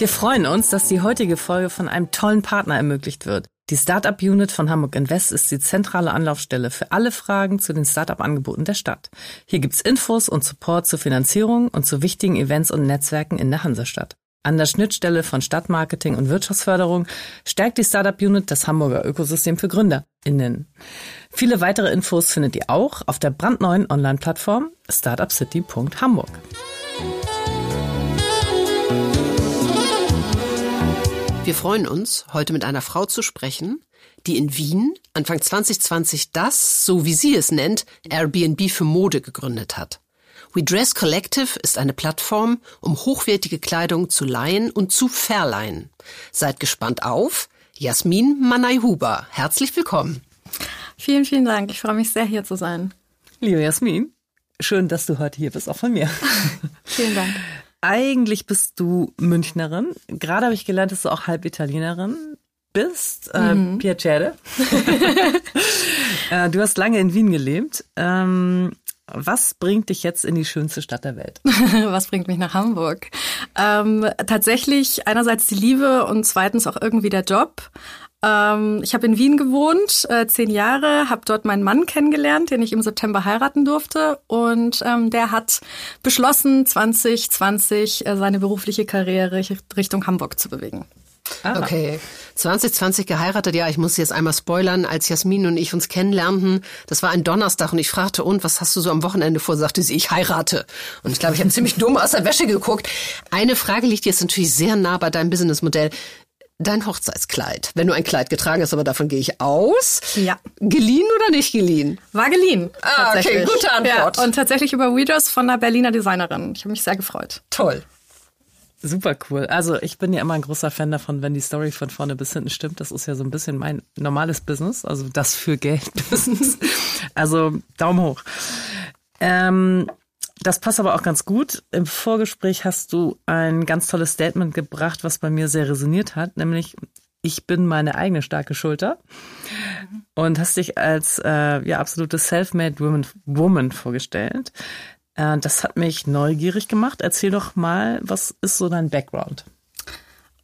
Wir freuen uns, dass die heutige Folge von einem tollen Partner ermöglicht wird. Die Startup Unit von Hamburg Invest ist die zentrale Anlaufstelle für alle Fragen zu den Startup-Angeboten der Stadt. Hier gibt's Infos und Support zur Finanzierung und zu wichtigen Events und Netzwerken in der Hansestadt. An der Schnittstelle von Stadtmarketing und Wirtschaftsförderung stärkt die Startup Unit das Hamburger Ökosystem für GründerInnen. Viele weitere Infos findet ihr auch auf der brandneuen Online-Plattform startupcity.hamburg. Wir freuen uns, heute mit einer Frau zu sprechen, die in Wien Anfang 2020 das, so wie sie es nennt, Airbnb für Mode gegründet hat. We Dress Collective ist eine Plattform, um hochwertige Kleidung zu leihen und zu verleihen. Seid gespannt auf Jasmin Manai-Huber. Herzlich willkommen. Vielen, vielen Dank. Ich freue mich sehr, hier zu sein. Liebe Jasmin, schön, dass du heute hier bist, auch von mir. vielen Dank. Eigentlich bist du Münchnerin. Gerade habe ich gelernt, dass du auch halb Italienerin bist. Äh, mhm. Piacere. Äh, du hast lange in Wien gelebt. Ähm, was bringt dich jetzt in die schönste Stadt der Welt? Was bringt mich nach Hamburg? Ähm, tatsächlich einerseits die Liebe und zweitens auch irgendwie der Job. Ähm, ich habe in Wien gewohnt, äh, zehn Jahre, habe dort meinen Mann kennengelernt, den ich im September heiraten durfte. Und ähm, der hat beschlossen, 2020 äh, seine berufliche Karriere Richtung Hamburg zu bewegen. Ah. Okay. 2020 geheiratet, ja, ich muss jetzt einmal spoilern, als Jasmin und ich uns kennenlernten, das war ein Donnerstag und ich fragte, und was hast du so am Wochenende vor? Sagte sie, ich heirate. Und ich glaube, ich habe ziemlich dumm aus der Wäsche geguckt. Eine Frage liegt jetzt natürlich sehr nah bei deinem Businessmodell dein Hochzeitskleid. Wenn du ein Kleid getragen hast, aber davon gehe ich aus. Ja. Geliehen oder nicht geliehen? War geliehen. Ah, okay, gute Antwort. Ja, und tatsächlich über Readers von einer Berliner Designerin. Ich habe mich sehr gefreut. Toll. Super cool. Also ich bin ja immer ein großer Fan davon, wenn die Story von vorne bis hinten stimmt. Das ist ja so ein bisschen mein normales Business, also das für Geld Business. Also Daumen hoch. Ähm, das passt aber auch ganz gut. Im Vorgespräch hast du ein ganz tolles Statement gebracht, was bei mir sehr resoniert hat, nämlich ich bin meine eigene starke Schulter und hast dich als äh, ja absolute self-made woman, woman vorgestellt. Äh, das hat mich neugierig gemacht. Erzähl doch mal, was ist so dein Background?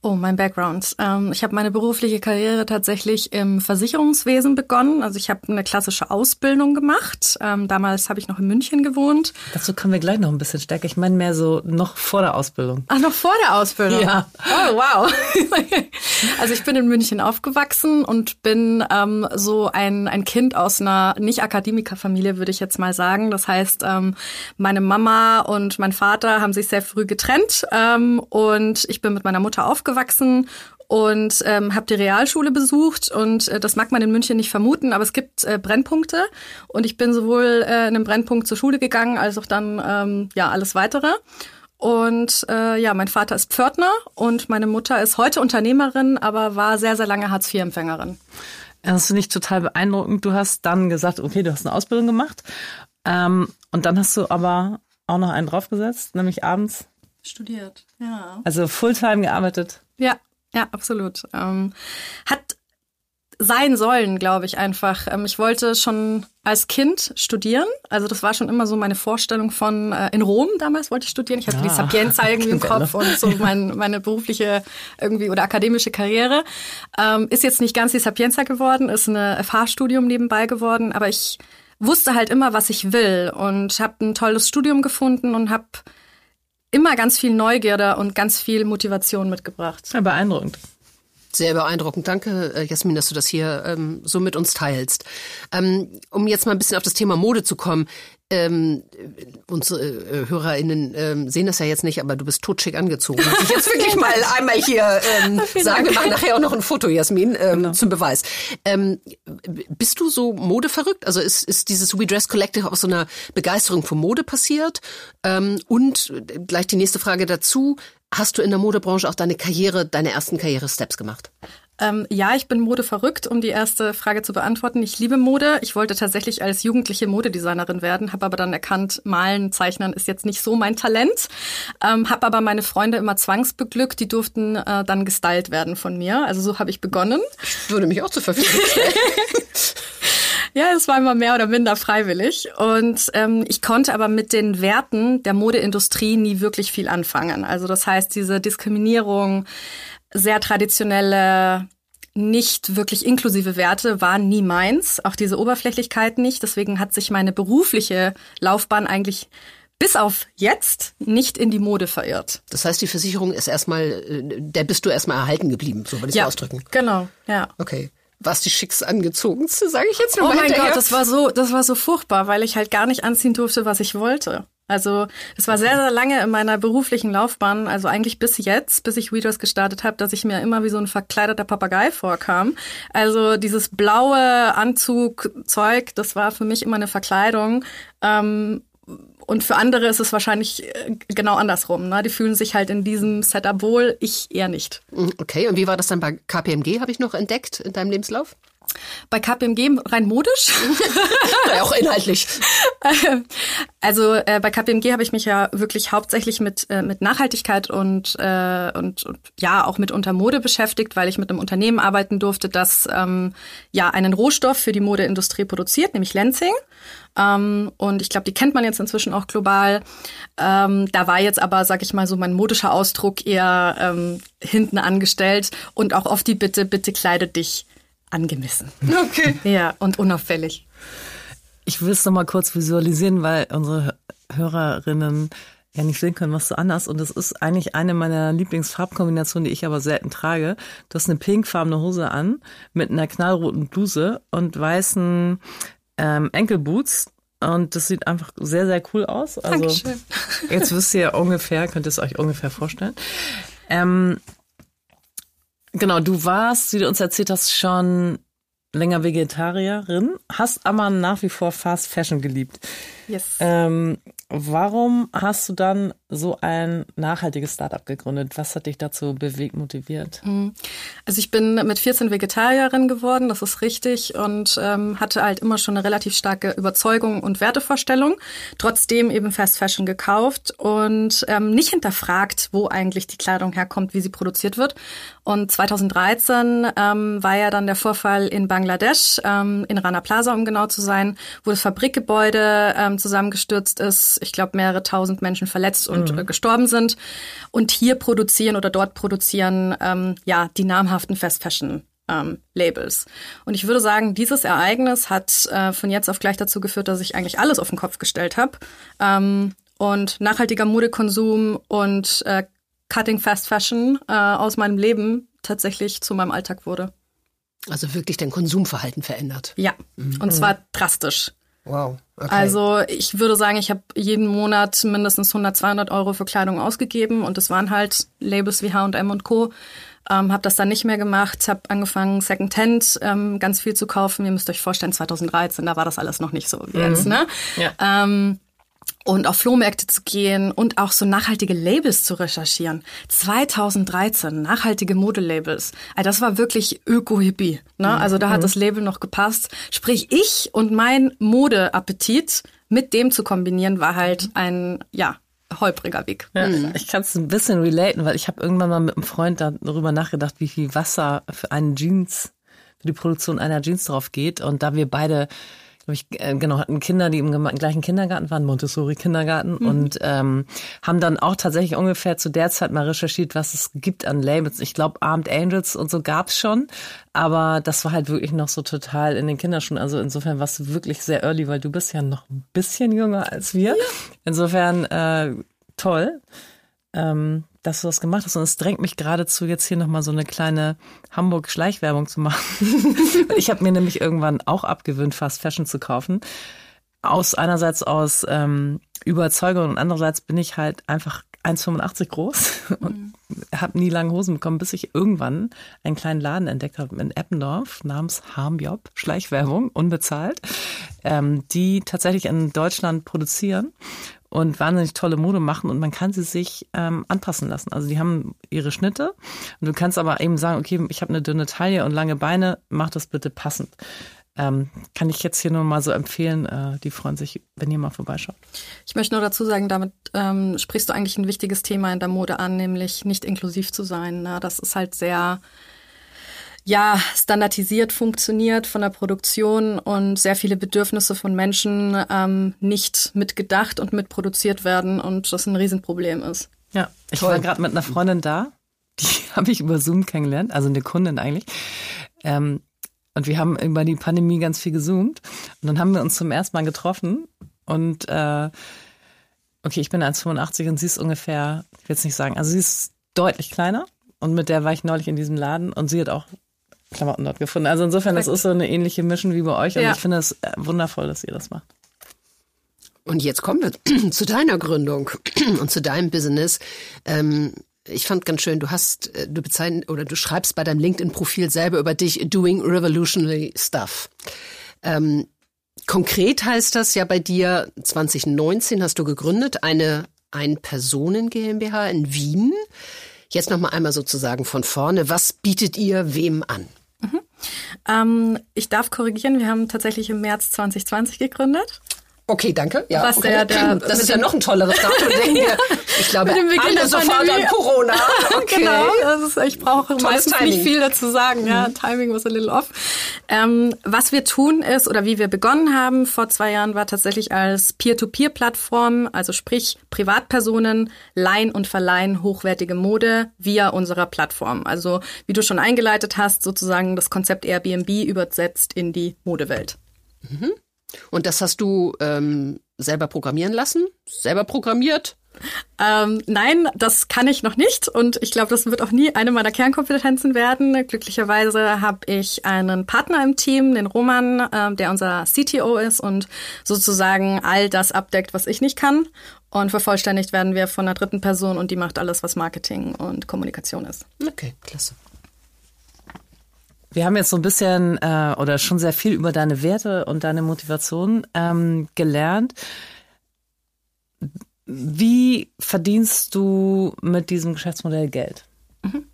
Oh, mein Background. Ähm, ich habe meine berufliche Karriere tatsächlich im Versicherungswesen begonnen. Also ich habe eine klassische Ausbildung gemacht. Ähm, damals habe ich noch in München gewohnt. Dazu kommen wir gleich noch ein bisschen stärker. Ich meine mehr so noch vor der Ausbildung. Ach, noch vor der Ausbildung? Ja. Oh, wow. also ich bin in München aufgewachsen und bin ähm, so ein, ein Kind aus einer Nicht-Akademikerfamilie, würde ich jetzt mal sagen. Das heißt, ähm, meine Mama und mein Vater haben sich sehr früh getrennt ähm, und ich bin mit meiner Mutter aufgewachsen aufgewachsen und ähm, habe die Realschule besucht und äh, das mag man in München nicht vermuten, aber es gibt äh, Brennpunkte und ich bin sowohl äh, in einem Brennpunkt zur Schule gegangen als auch dann ähm, ja alles weitere. Und äh, ja, mein Vater ist Pförtner und meine Mutter ist heute Unternehmerin, aber war sehr, sehr lange Hartz-IV-Empfängerin. Das finde ich total beeindruckend. Du hast dann gesagt, okay, du hast eine Ausbildung gemacht ähm, und dann hast du aber auch noch einen draufgesetzt, nämlich abends Studiert, ja. Also Fulltime gearbeitet. Ja, ja, absolut. Ähm, hat sein sollen, glaube ich einfach. Ähm, ich wollte schon als Kind studieren. Also das war schon immer so meine Vorstellung von äh, in Rom damals wollte ich studieren. Ich hatte ah, die Sapienza irgendwie im Kopf und so mein, meine berufliche irgendwie oder akademische Karriere. Ähm, ist jetzt nicht ganz die Sapienza geworden, ist ein FH-Studium nebenbei geworden, aber ich wusste halt immer, was ich will und habe ein tolles Studium gefunden und habe immer ganz viel Neugierde und ganz viel Motivation mitgebracht. Ja, beeindruckend. Sehr beeindruckend. Danke, äh, Jasmin, dass du das hier ähm, so mit uns teilst. Ähm, um jetzt mal ein bisschen auf das Thema Mode zu kommen. Ähm, unsere äh, HörerInnen ähm, sehen das ja jetzt nicht, aber du bist totschick angezogen. Muss ich jetzt wirklich mal einmal hier ähm, sagen. Wir machen nachher auch noch ein Foto, Jasmin, ähm, genau. zum Beweis. Ähm, bist du so modeverrückt? Also ist, ist dieses We Dress Collective aus so einer Begeisterung für Mode passiert? Ähm, und gleich die nächste Frage dazu. Hast du in der Modebranche auch deine Karriere, deine ersten Karriere-Steps gemacht? Ähm, ja, ich bin Mode verrückt, um die erste Frage zu beantworten. Ich liebe Mode. Ich wollte tatsächlich als jugendliche Modedesignerin werden, habe aber dann erkannt, Malen, Zeichnen ist jetzt nicht so mein Talent. Ähm, habe aber meine Freunde immer zwangsbeglückt. Die durften äh, dann gestylt werden von mir. Also so habe ich begonnen. Ich würde mich auch zur Verfügung stellen. Ja, es war immer mehr oder minder freiwillig. Und ähm, ich konnte aber mit den Werten der Modeindustrie nie wirklich viel anfangen. Also das heißt, diese Diskriminierung, sehr traditionelle, nicht wirklich inklusive Werte waren nie meins. Auch diese Oberflächlichkeit nicht. Deswegen hat sich meine berufliche Laufbahn eigentlich bis auf jetzt nicht in die Mode verirrt. Das heißt, die Versicherung ist erstmal, äh, der bist du erstmal erhalten geblieben, so würde ich ja, es ausdrücken. Genau, ja. Okay was die schickst angezogenste, sage ich jetzt nur Oh mein hinterher. Gott, das war so, das war so furchtbar, weil ich halt gar nicht anziehen durfte, was ich wollte. Also es war sehr, sehr lange in meiner beruflichen Laufbahn, also eigentlich bis jetzt, bis ich Readers gestartet habe, dass ich mir immer wie so ein verkleideter Papagei vorkam. Also dieses blaue Anzugzeug, das war für mich immer eine Verkleidung. Ähm, und für andere ist es wahrscheinlich äh, genau andersrum. Ne? Die fühlen sich halt in diesem Setup wohl, ich eher nicht. Mhm, okay, und wie war das dann bei KPMG, habe ich noch entdeckt in deinem Lebenslauf? Bei KPMG rein modisch. ja, auch inhaltlich. Also äh, bei KPMG habe ich mich ja wirklich hauptsächlich mit, äh, mit Nachhaltigkeit und, äh, und, und ja auch mit Untermode beschäftigt, weil ich mit einem Unternehmen arbeiten durfte, das ähm, ja einen Rohstoff für die Modeindustrie produziert, nämlich Lenzing. Ähm, und ich glaube, die kennt man jetzt inzwischen auch global. Ähm, da war jetzt aber, sag ich mal, so mein modischer Ausdruck eher ähm, hinten angestellt und auch oft die Bitte, bitte kleide dich angemessen. Okay. Ja, und unauffällig. Ich will es noch mal kurz visualisieren, weil unsere Hörerinnen ja nicht sehen können, was du anders. Und das ist eigentlich eine meiner Lieblingsfarbkombinationen, die ich aber selten trage. Du hast eine pinkfarbene Hose an mit einer knallroten Bluse und weißen ähm, Enkelboots. Und das sieht einfach sehr, sehr cool aus. Also Dankeschön. jetzt wisst ihr ungefähr, könnt ihr es euch ungefähr vorstellen. Ähm, Genau, du warst, wie du uns erzählt hast, schon länger Vegetarierin, hast aber nach wie vor Fast Fashion geliebt. Yes. Ähm, warum hast du dann so ein nachhaltiges Startup gegründet? Was hat dich dazu bewegt, motiviert? Mhm. Also ich bin mit 14 Vegetarierin geworden, das ist richtig, und ähm, hatte halt immer schon eine relativ starke Überzeugung und Wertevorstellung. Trotzdem eben Fast Fashion gekauft und ähm, nicht hinterfragt, wo eigentlich die Kleidung herkommt, wie sie produziert wird. Und 2013 ähm, war ja dann der Vorfall in Bangladesch, ähm, in Rana Plaza, um genau zu sein, wo das Fabrikgebäude ähm, zusammengestürzt ist. Ich glaube, mehrere tausend Menschen verletzt und mhm. gestorben sind. Und hier produzieren oder dort produzieren ähm, ja die namhaften Fast Fashion ähm, Labels. Und ich würde sagen, dieses Ereignis hat äh, von jetzt auf gleich dazu geführt, dass ich eigentlich alles auf den Kopf gestellt habe. Ähm, und nachhaltiger Modekonsum und äh, Cutting Fast Fashion äh, aus meinem Leben tatsächlich zu meinem Alltag wurde. Also wirklich dein Konsumverhalten verändert. Ja, mhm. und zwar drastisch. Wow. Okay. Also ich würde sagen, ich habe jeden Monat mindestens 100, 200 Euro für Kleidung ausgegeben und es waren halt Labels wie H&M und Co. Ähm, habe das dann nicht mehr gemacht, habe angefangen Secondhand ähm, ganz viel zu kaufen. Ihr müsst euch vorstellen, 2013, da war das alles noch nicht so wie mhm. jetzt. Ne? Ja. Ähm, und auf Flohmärkte zu gehen und auch so nachhaltige Labels zu recherchieren. 2013, nachhaltige Modelabels. Also das war wirklich Öko-Hippie. Ne? Mhm. Also da hat mhm. das Label noch gepasst. Sprich, ich und mein Modeappetit mit dem zu kombinieren, war halt ein, ja, holpriger Weg. Ja, mhm. Ich kann es ein bisschen relaten, weil ich habe irgendwann mal mit einem Freund darüber nachgedacht, wie viel Wasser für einen Jeans, für die Produktion einer Jeans drauf geht. Und da wir beide ich, äh, genau, hatten Kinder, die im gleichen Kindergarten waren, Montessori-Kindergarten, mhm. und ähm, haben dann auch tatsächlich ungefähr zu der Zeit mal recherchiert, was es gibt an Labels. Ich glaube, Armed Angels und so gab's schon, aber das war halt wirklich noch so total in den Kinderschuhen. Also insofern warst du wirklich sehr early, weil du bist ja noch ein bisschen jünger als wir. Ja. Insofern äh, toll. Ähm, dass du das gemacht hast. Und es drängt mich geradezu, jetzt hier nochmal so eine kleine Hamburg-Schleichwerbung zu machen. ich habe mir nämlich irgendwann auch abgewöhnt, Fast Fashion zu kaufen. Aus einerseits aus ähm, Überzeugung und andererseits bin ich halt einfach 1,85 groß und mhm. habe nie lange Hosen bekommen, bis ich irgendwann einen kleinen Laden entdeckt habe in Eppendorf namens Harmjob, Schleichwerbung, unbezahlt, ähm, die tatsächlich in Deutschland produzieren und wahnsinnig tolle Mode machen und man kann sie sich ähm, anpassen lassen. Also die haben ihre Schnitte und du kannst aber eben sagen, okay, ich habe eine dünne Taille und lange Beine, mach das bitte passend. Ähm, kann ich jetzt hier nur mal so empfehlen. Äh, die freuen sich, wenn ihr mal vorbeischaut. Ich möchte nur dazu sagen, damit ähm, sprichst du eigentlich ein wichtiges Thema in der Mode an, nämlich nicht inklusiv zu sein. Ne? Das ist halt sehr ja, standardisiert funktioniert von der Produktion und sehr viele Bedürfnisse von Menschen ähm, nicht mitgedacht und mitproduziert werden und das ein Riesenproblem ist. Ja, ich Toll. war gerade mit einer Freundin da, die habe ich über Zoom kennengelernt, also eine Kundin eigentlich. Ähm, und wir haben über die Pandemie ganz viel gezoomt. Und dann haben wir uns zum ersten Mal getroffen. Und äh, okay, ich bin 1,85 und sie ist ungefähr, ich will es nicht sagen, also sie ist deutlich kleiner. Und mit der war ich neulich in diesem Laden und sie hat auch Klamotten dort gefunden. Also insofern, das ist so eine ähnliche Mission wie bei euch und ja. ich finde es äh, wundervoll, dass ihr das macht. Und jetzt kommen wir zu deiner Gründung und zu deinem Business. Ähm, ich fand ganz schön, du hast, äh, du bezeichnest oder du schreibst bei deinem LinkedIn-Profil selber über dich doing revolutionary stuff. Ähm, konkret heißt das ja bei dir, 2019 hast du gegründet, eine Ein-Personen GmbH in Wien. Jetzt nochmal einmal sozusagen von vorne. Was bietet ihr wem an? Mhm. Ähm, ich darf korrigieren, wir haben tatsächlich im März 2020 gegründet. Okay, danke. Ja, Was okay. Der, der, das ist ja noch ein tolleres Datum. ja. Ich glaube, alle sofort an Corona. Okay. genau, das ist, ich brauche Tolles meistens Timing. nicht viel dazu sagen. Ja, mhm. Timing was a little off. Ähm, was wir tun ist, oder wie wir begonnen haben vor zwei Jahren, war tatsächlich als Peer-to-Peer-Plattform, also sprich Privatpersonen leihen und verleihen hochwertige Mode via unserer Plattform. Also wie du schon eingeleitet hast, sozusagen das Konzept Airbnb übersetzt in die Modewelt. Mhm. Und das hast du ähm, selber programmieren lassen? Selber programmiert? Ähm, nein, das kann ich noch nicht und ich glaube, das wird auch nie eine meiner Kernkompetenzen werden. Glücklicherweise habe ich einen Partner im Team, den Roman, äh, der unser CTO ist und sozusagen all das abdeckt, was ich nicht kann. Und vervollständigt werden wir von einer dritten Person und die macht alles, was Marketing und Kommunikation ist. Okay, klasse. Wir haben jetzt so ein bisschen äh, oder schon sehr viel über deine Werte und deine Motivation ähm, gelernt. Wie verdienst du mit diesem Geschäftsmodell Geld? Mhm.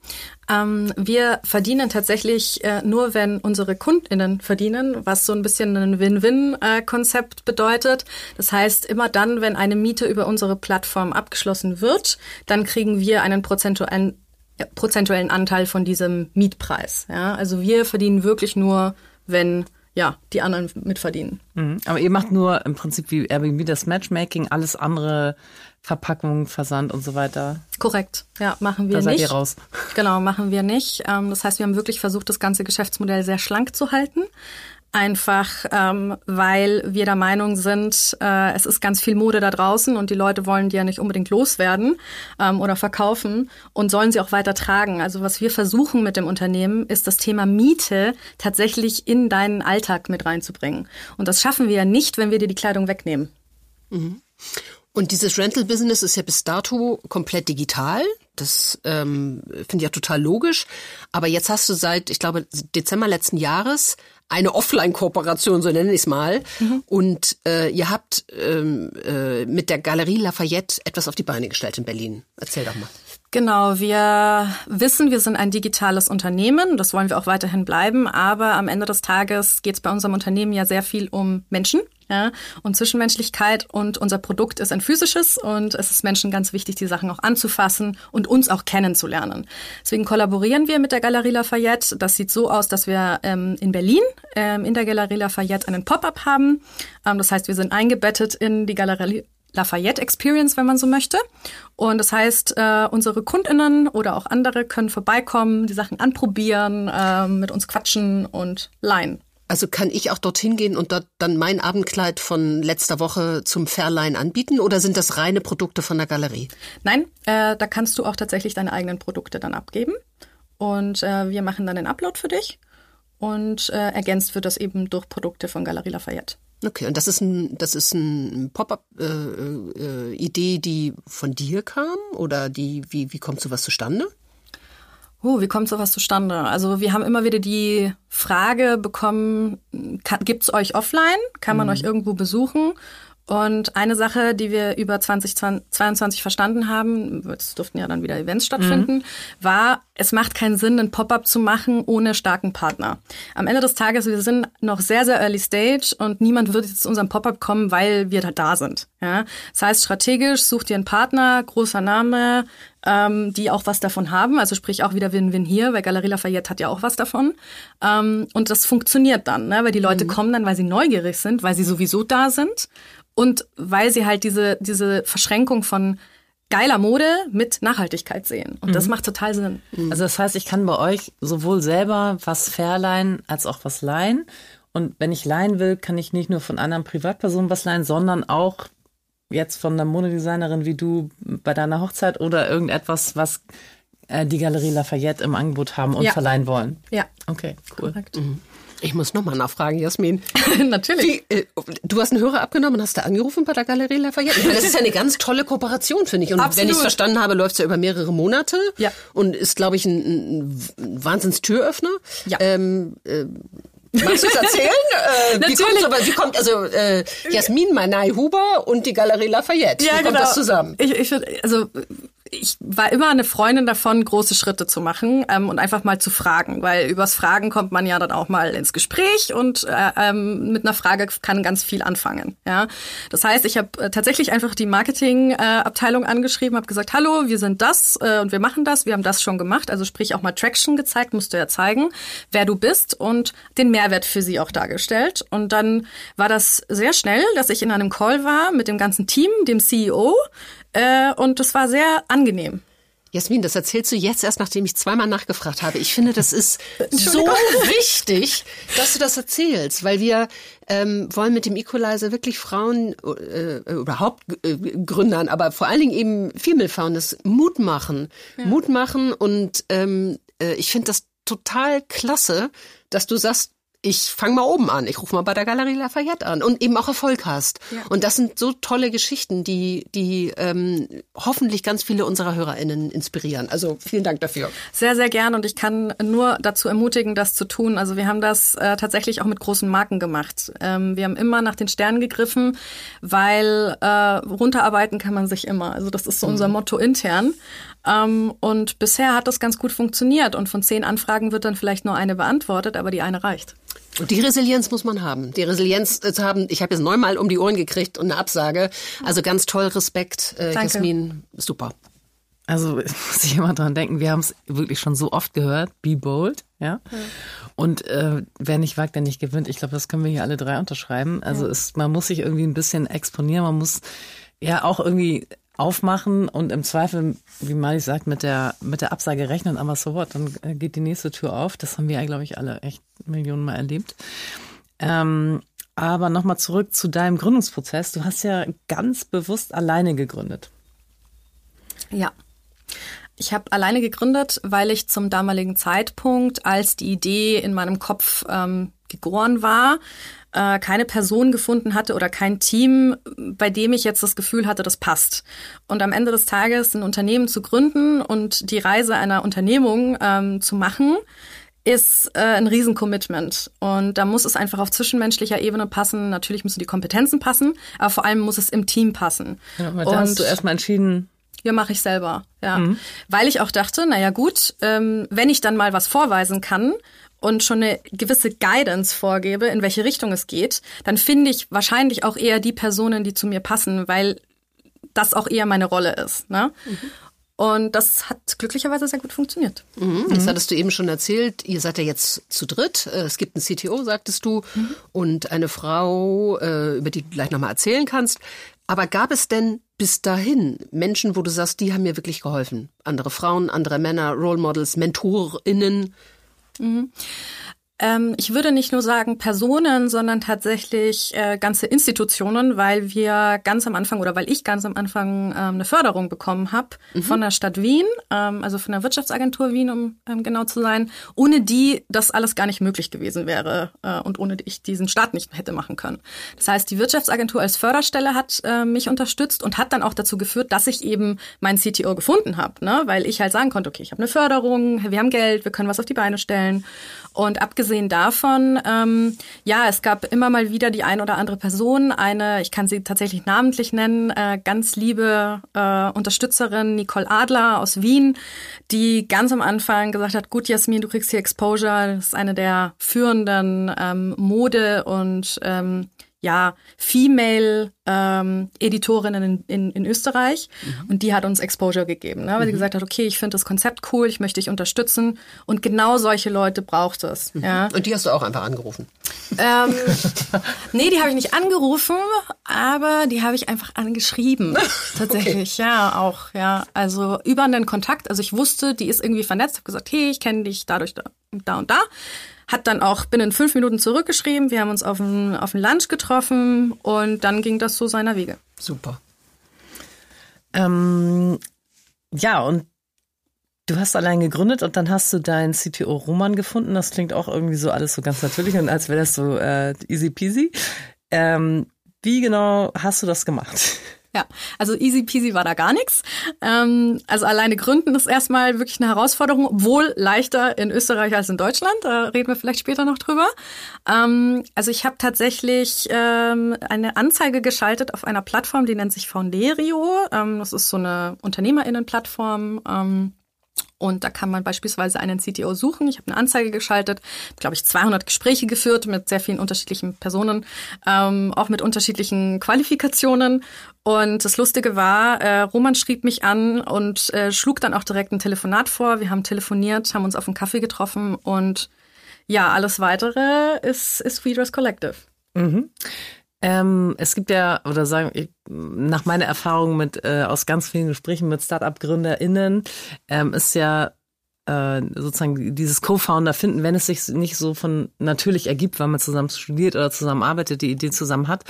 Ähm, wir verdienen tatsächlich äh, nur, wenn unsere KundInnen verdienen, was so ein bisschen ein Win-Win-Konzept äh, bedeutet. Das heißt, immer dann, wenn eine Miete über unsere Plattform abgeschlossen wird, dann kriegen wir einen prozentuellen prozentuellen Anteil von diesem Mietpreis. Ja? Also wir verdienen wirklich nur, wenn ja, die anderen mitverdienen. Mhm. Aber ihr macht nur im Prinzip wie Airbnb das Matchmaking, alles andere Verpackung, Versand und so weiter. Korrekt, ja, machen wir da nicht. Seid ihr raus. Genau, machen wir nicht. Ähm, das heißt, wir haben wirklich versucht, das ganze Geschäftsmodell sehr schlank zu halten einfach ähm, weil wir der Meinung sind, äh, es ist ganz viel Mode da draußen und die Leute wollen die ja nicht unbedingt loswerden ähm, oder verkaufen und sollen sie auch weiter tragen. Also was wir versuchen mit dem Unternehmen, ist das Thema Miete tatsächlich in deinen Alltag mit reinzubringen. Und das schaffen wir ja nicht, wenn wir dir die Kleidung wegnehmen. Mhm. Und dieses Rental-Business ist ja bis dato komplett digital. Das ähm, finde ich auch total logisch. Aber jetzt hast du seit, ich glaube, Dezember letzten Jahres eine Offline-Kooperation, so nenne ich es mal. Mhm. Und äh, ihr habt ähm, äh, mit der Galerie Lafayette etwas auf die Beine gestellt in Berlin. Erzähl doch mal. Genau, wir wissen, wir sind ein digitales Unternehmen, das wollen wir auch weiterhin bleiben, aber am Ende des Tages geht es bei unserem Unternehmen ja sehr viel um Menschen ja, und Zwischenmenschlichkeit und unser Produkt ist ein physisches und es ist Menschen ganz wichtig, die Sachen auch anzufassen und uns auch kennenzulernen. Deswegen kollaborieren wir mit der Galerie Lafayette. Das sieht so aus, dass wir ähm, in Berlin ähm, in der Galerie Lafayette einen Pop-up haben. Ähm, das heißt, wir sind eingebettet in die Galerie Lafayette Experience, wenn man so möchte. Und das heißt, äh, unsere KundInnen oder auch andere können vorbeikommen, die Sachen anprobieren, äh, mit uns quatschen und leihen. Also kann ich auch dorthin gehen und dort dann mein Abendkleid von letzter Woche zum Fairline anbieten oder sind das reine Produkte von der Galerie? Nein, äh, da kannst du auch tatsächlich deine eigenen Produkte dann abgeben. Und äh, wir machen dann den Upload für dich. Und äh, ergänzt wird das eben durch Produkte von Galerie Lafayette. Okay, und das ist ein, das ist ein Pop-up-Idee, äh, äh, die von dir kam oder die, wie, wie kommt sowas zustande? Oh, wie kommt sowas zustande? Also wir haben immer wieder die Frage bekommen, gibt es euch offline? Kann man mhm. euch irgendwo besuchen? Und eine Sache, die wir über 2022 verstanden haben, es durften ja dann wieder Events stattfinden, mhm. war, es macht keinen Sinn, einen Pop-up zu machen ohne starken Partner. Am Ende des Tages, wir sind noch sehr, sehr early stage und niemand wird jetzt zu unserem Pop-up kommen, weil wir da sind. Ja? Das heißt, strategisch sucht ihr einen Partner, großer Name, ähm, die auch was davon haben. Also sprich auch wieder Win-Win hier, weil Galerie Lafayette hat ja auch was davon. Ähm, und das funktioniert dann, ne? weil die Leute mhm. kommen dann, weil sie neugierig sind, weil sie sowieso da sind und weil sie halt diese, diese Verschränkung von geiler Mode mit Nachhaltigkeit sehen. Und mhm. das macht total Sinn. Also das heißt, ich kann bei euch sowohl selber was verleihen als auch was leihen. Und wenn ich leihen will, kann ich nicht nur von anderen Privatpersonen was leihen, sondern auch jetzt von einer Modedesignerin wie du bei deiner Hochzeit oder irgendetwas, was äh, die Galerie Lafayette im Angebot haben und ja. verleihen wollen. Ja. Okay, cool. Mhm. Ich muss nochmal nachfragen, Jasmin. Natürlich. Wie, äh, du hast einen Hörer abgenommen und hast da angerufen bei der Galerie Lafayette. Ich meine, das ist ja eine ganz tolle Kooperation, finde ich. Und Absolut. wenn ich es verstanden habe, läuft es ja über mehrere Monate. Ja. Und ist, glaube ich, ein, ein Wahnsinns-Türöffner. Ja. Ähm, äh, Magst du es erzählen? äh, Natürlich. Wie kommt, aber, wie kommt also äh, Jasmin Manai Huber und die Galerie Lafayette? Ja, wie kommt genau. das zusammen? Ich, ich, also ich war immer eine Freundin davon, große Schritte zu machen ähm, und einfach mal zu fragen, weil übers Fragen kommt man ja dann auch mal ins Gespräch und äh, ähm, mit einer Frage kann ganz viel anfangen. Ja, das heißt, ich habe äh, tatsächlich einfach die Marketingabteilung äh, angeschrieben, habe gesagt, hallo, wir sind das äh, und wir machen das, wir haben das schon gemacht, also sprich auch mal Traction gezeigt, musst du ja zeigen, wer du bist und den Mehrwert für sie auch dargestellt. Und dann war das sehr schnell, dass ich in einem Call war mit dem ganzen Team, dem CEO äh, und das war sehr angenehm. Jasmin, das erzählst du jetzt erst, nachdem ich zweimal nachgefragt habe. Ich finde, das ist so wichtig, dass du das erzählst, weil wir ähm, wollen mit dem Equalizer wirklich Frauen, äh, überhaupt äh, Gründern, aber vor allen Dingen eben Female Founders Mut machen. Ja. Mut machen und ähm, äh, ich finde das total klasse, dass du sagst, ich fange mal oben an, ich rufe mal bei der Galerie Lafayette an und eben auch Erfolg hast. Ja. Und das sind so tolle Geschichten, die, die ähm, hoffentlich ganz viele unserer HörerInnen inspirieren. Also vielen Dank dafür. Sehr, sehr gern und ich kann nur dazu ermutigen, das zu tun. Also wir haben das äh, tatsächlich auch mit großen Marken gemacht. Ähm, wir haben immer nach den Sternen gegriffen, weil äh, runterarbeiten kann man sich immer. Also das ist so unser mhm. Motto intern. Ähm, und bisher hat das ganz gut funktioniert. Und von zehn Anfragen wird dann vielleicht nur eine beantwortet, aber die eine reicht. Und die Resilienz muss man haben. Die Resilienz zu haben, ich habe jetzt neunmal um die Ohren gekriegt und eine Absage. Also ganz toll, Respekt, äh, Danke. Jasmin, super. Also muss ich immer dran denken, wir haben es wirklich schon so oft gehört, be bold, ja. ja. Und äh, wer nicht wagt, der nicht gewinnt. Ich glaube, das können wir hier alle drei unterschreiben. Also ja. es, man muss sich irgendwie ein bisschen exponieren, man muss ja auch irgendwie aufmachen und im Zweifel, wie Mali sagt, mit der, mit der Absage rechnen, aber so what, dann geht die nächste Tür auf. Das haben wir glaube ich, alle echt Millionen Mal erlebt. Ähm, aber nochmal zurück zu deinem Gründungsprozess. Du hast ja ganz bewusst alleine gegründet. Ja. Ich habe alleine gegründet, weil ich zum damaligen Zeitpunkt, als die Idee in meinem Kopf ähm, gegoren war, äh, keine Person gefunden hatte oder kein Team, bei dem ich jetzt das Gefühl hatte, das passt. Und am Ende des Tages ein Unternehmen zu gründen und die Reise einer Unternehmung ähm, zu machen, ist äh, ein Riesencommitment. Und da muss es einfach auf zwischenmenschlicher Ebene passen. Natürlich müssen die Kompetenzen passen, aber vor allem muss es im Team passen. Ja, aber da hast du erstmal entschieden, ja, mache ich selber, ja. Mhm. Weil ich auch dachte, naja gut, ähm, wenn ich dann mal was vorweisen kann und schon eine gewisse Guidance vorgebe, in welche Richtung es geht, dann finde ich wahrscheinlich auch eher die Personen, die zu mir passen, weil das auch eher meine Rolle ist. Ne? Mhm. Und das hat glücklicherweise sehr gut funktioniert. Mhm. Das hattest du eben schon erzählt. Ihr seid ja jetzt zu dritt. Äh, es gibt einen CTO, sagtest du, mhm. und eine Frau, äh, über die du gleich nochmal erzählen kannst. Aber gab es denn bis dahin Menschen, wo du sagst, die haben mir wirklich geholfen? Andere Frauen, andere Männer, Role Models, MentorInnen? Mhm. Ähm, ich würde nicht nur sagen Personen, sondern tatsächlich äh, ganze Institutionen, weil wir ganz am Anfang oder weil ich ganz am Anfang ähm, eine Förderung bekommen habe mhm. von der Stadt Wien, ähm, also von der Wirtschaftsagentur Wien, um ähm, genau zu sein, ohne die das alles gar nicht möglich gewesen wäre äh, und ohne die ich diesen Start nicht hätte machen können. Das heißt, die Wirtschaftsagentur als Förderstelle hat äh, mich unterstützt und hat dann auch dazu geführt, dass ich eben meinen CTO gefunden habe, ne? weil ich halt sagen konnte, okay, ich habe eine Förderung, wir haben Geld, wir können was auf die Beine stellen. Und abgesehen davon, ähm, ja, es gab immer mal wieder die ein oder andere Person, eine, ich kann sie tatsächlich namentlich nennen, äh, ganz liebe äh, Unterstützerin Nicole Adler aus Wien, die ganz am Anfang gesagt hat, gut, Jasmin, du kriegst hier Exposure, das ist eine der führenden ähm, Mode- und ähm, ja, Female ähm, in, in, in Österreich mhm. und die hat uns Exposure gegeben, ne? weil mhm. sie gesagt hat, okay, ich finde das Konzept cool, ich möchte dich unterstützen und genau solche Leute braucht es. Mhm. Ja? Und die hast du auch einfach angerufen? Ähm, nee, die habe ich nicht angerufen, aber die habe ich einfach angeschrieben. Tatsächlich, okay. ja, auch, ja. Also über einen Kontakt, also ich wusste, die ist irgendwie vernetzt, habe gesagt, hey, ich kenne dich dadurch da, da und da hat dann auch binnen fünf Minuten zurückgeschrieben. Wir haben uns auf ein, auf Lunch getroffen und dann ging das so seiner Wege. Super. Ähm, ja, und du hast allein gegründet und dann hast du deinen CTO Roman gefunden. Das klingt auch irgendwie so alles so ganz natürlich und als wäre das so äh, easy peasy. Ähm, wie genau hast du das gemacht? Ja, also easy peasy war da gar nichts. Ähm, also alleine gründen ist erstmal wirklich eine Herausforderung, obwohl leichter in Österreich als in Deutschland. Da reden wir vielleicht später noch drüber. Ähm, also ich habe tatsächlich ähm, eine Anzeige geschaltet auf einer Plattform, die nennt sich Founderio. Ähm, das ist so eine Unternehmerinnenplattform. Und da kann man beispielsweise einen CTO suchen. Ich habe eine Anzeige geschaltet, glaube ich, 200 Gespräche geführt mit sehr vielen unterschiedlichen Personen, ähm, auch mit unterschiedlichen Qualifikationen. Und das Lustige war, äh, Roman schrieb mich an und äh, schlug dann auch direkt ein Telefonat vor. Wir haben telefoniert, haben uns auf einen Kaffee getroffen und ja, alles weitere ist, ist Readers Collective. Mhm. Ähm, es gibt ja, oder sagen, ich, nach meiner Erfahrung mit äh, aus ganz vielen Gesprächen mit Startup-GründerInnen, ähm, ist ja äh, sozusagen dieses Co-Founder finden, wenn es sich nicht so von natürlich ergibt, weil man zusammen studiert oder zusammen arbeitet, die Idee zusammen hat,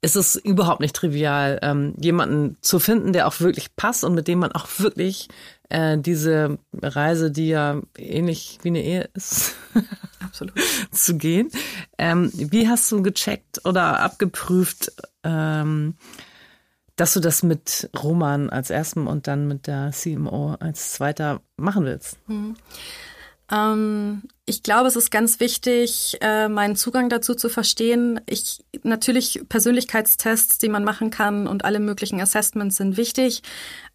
ist es überhaupt nicht trivial, ähm, jemanden zu finden, der auch wirklich passt und mit dem man auch wirklich äh, diese Reise, die ja ähnlich wie eine Ehe ist, Absolut. zu gehen. Ähm, wie hast du gecheckt oder abgeprüft, ähm, dass du das mit Roman als ersten und dann mit der CMO als zweiter machen willst? Hm. Ähm, ich glaube, es ist ganz wichtig, äh, meinen Zugang dazu zu verstehen. Ich natürlich Persönlichkeitstests, die man machen kann und alle möglichen Assessments sind wichtig,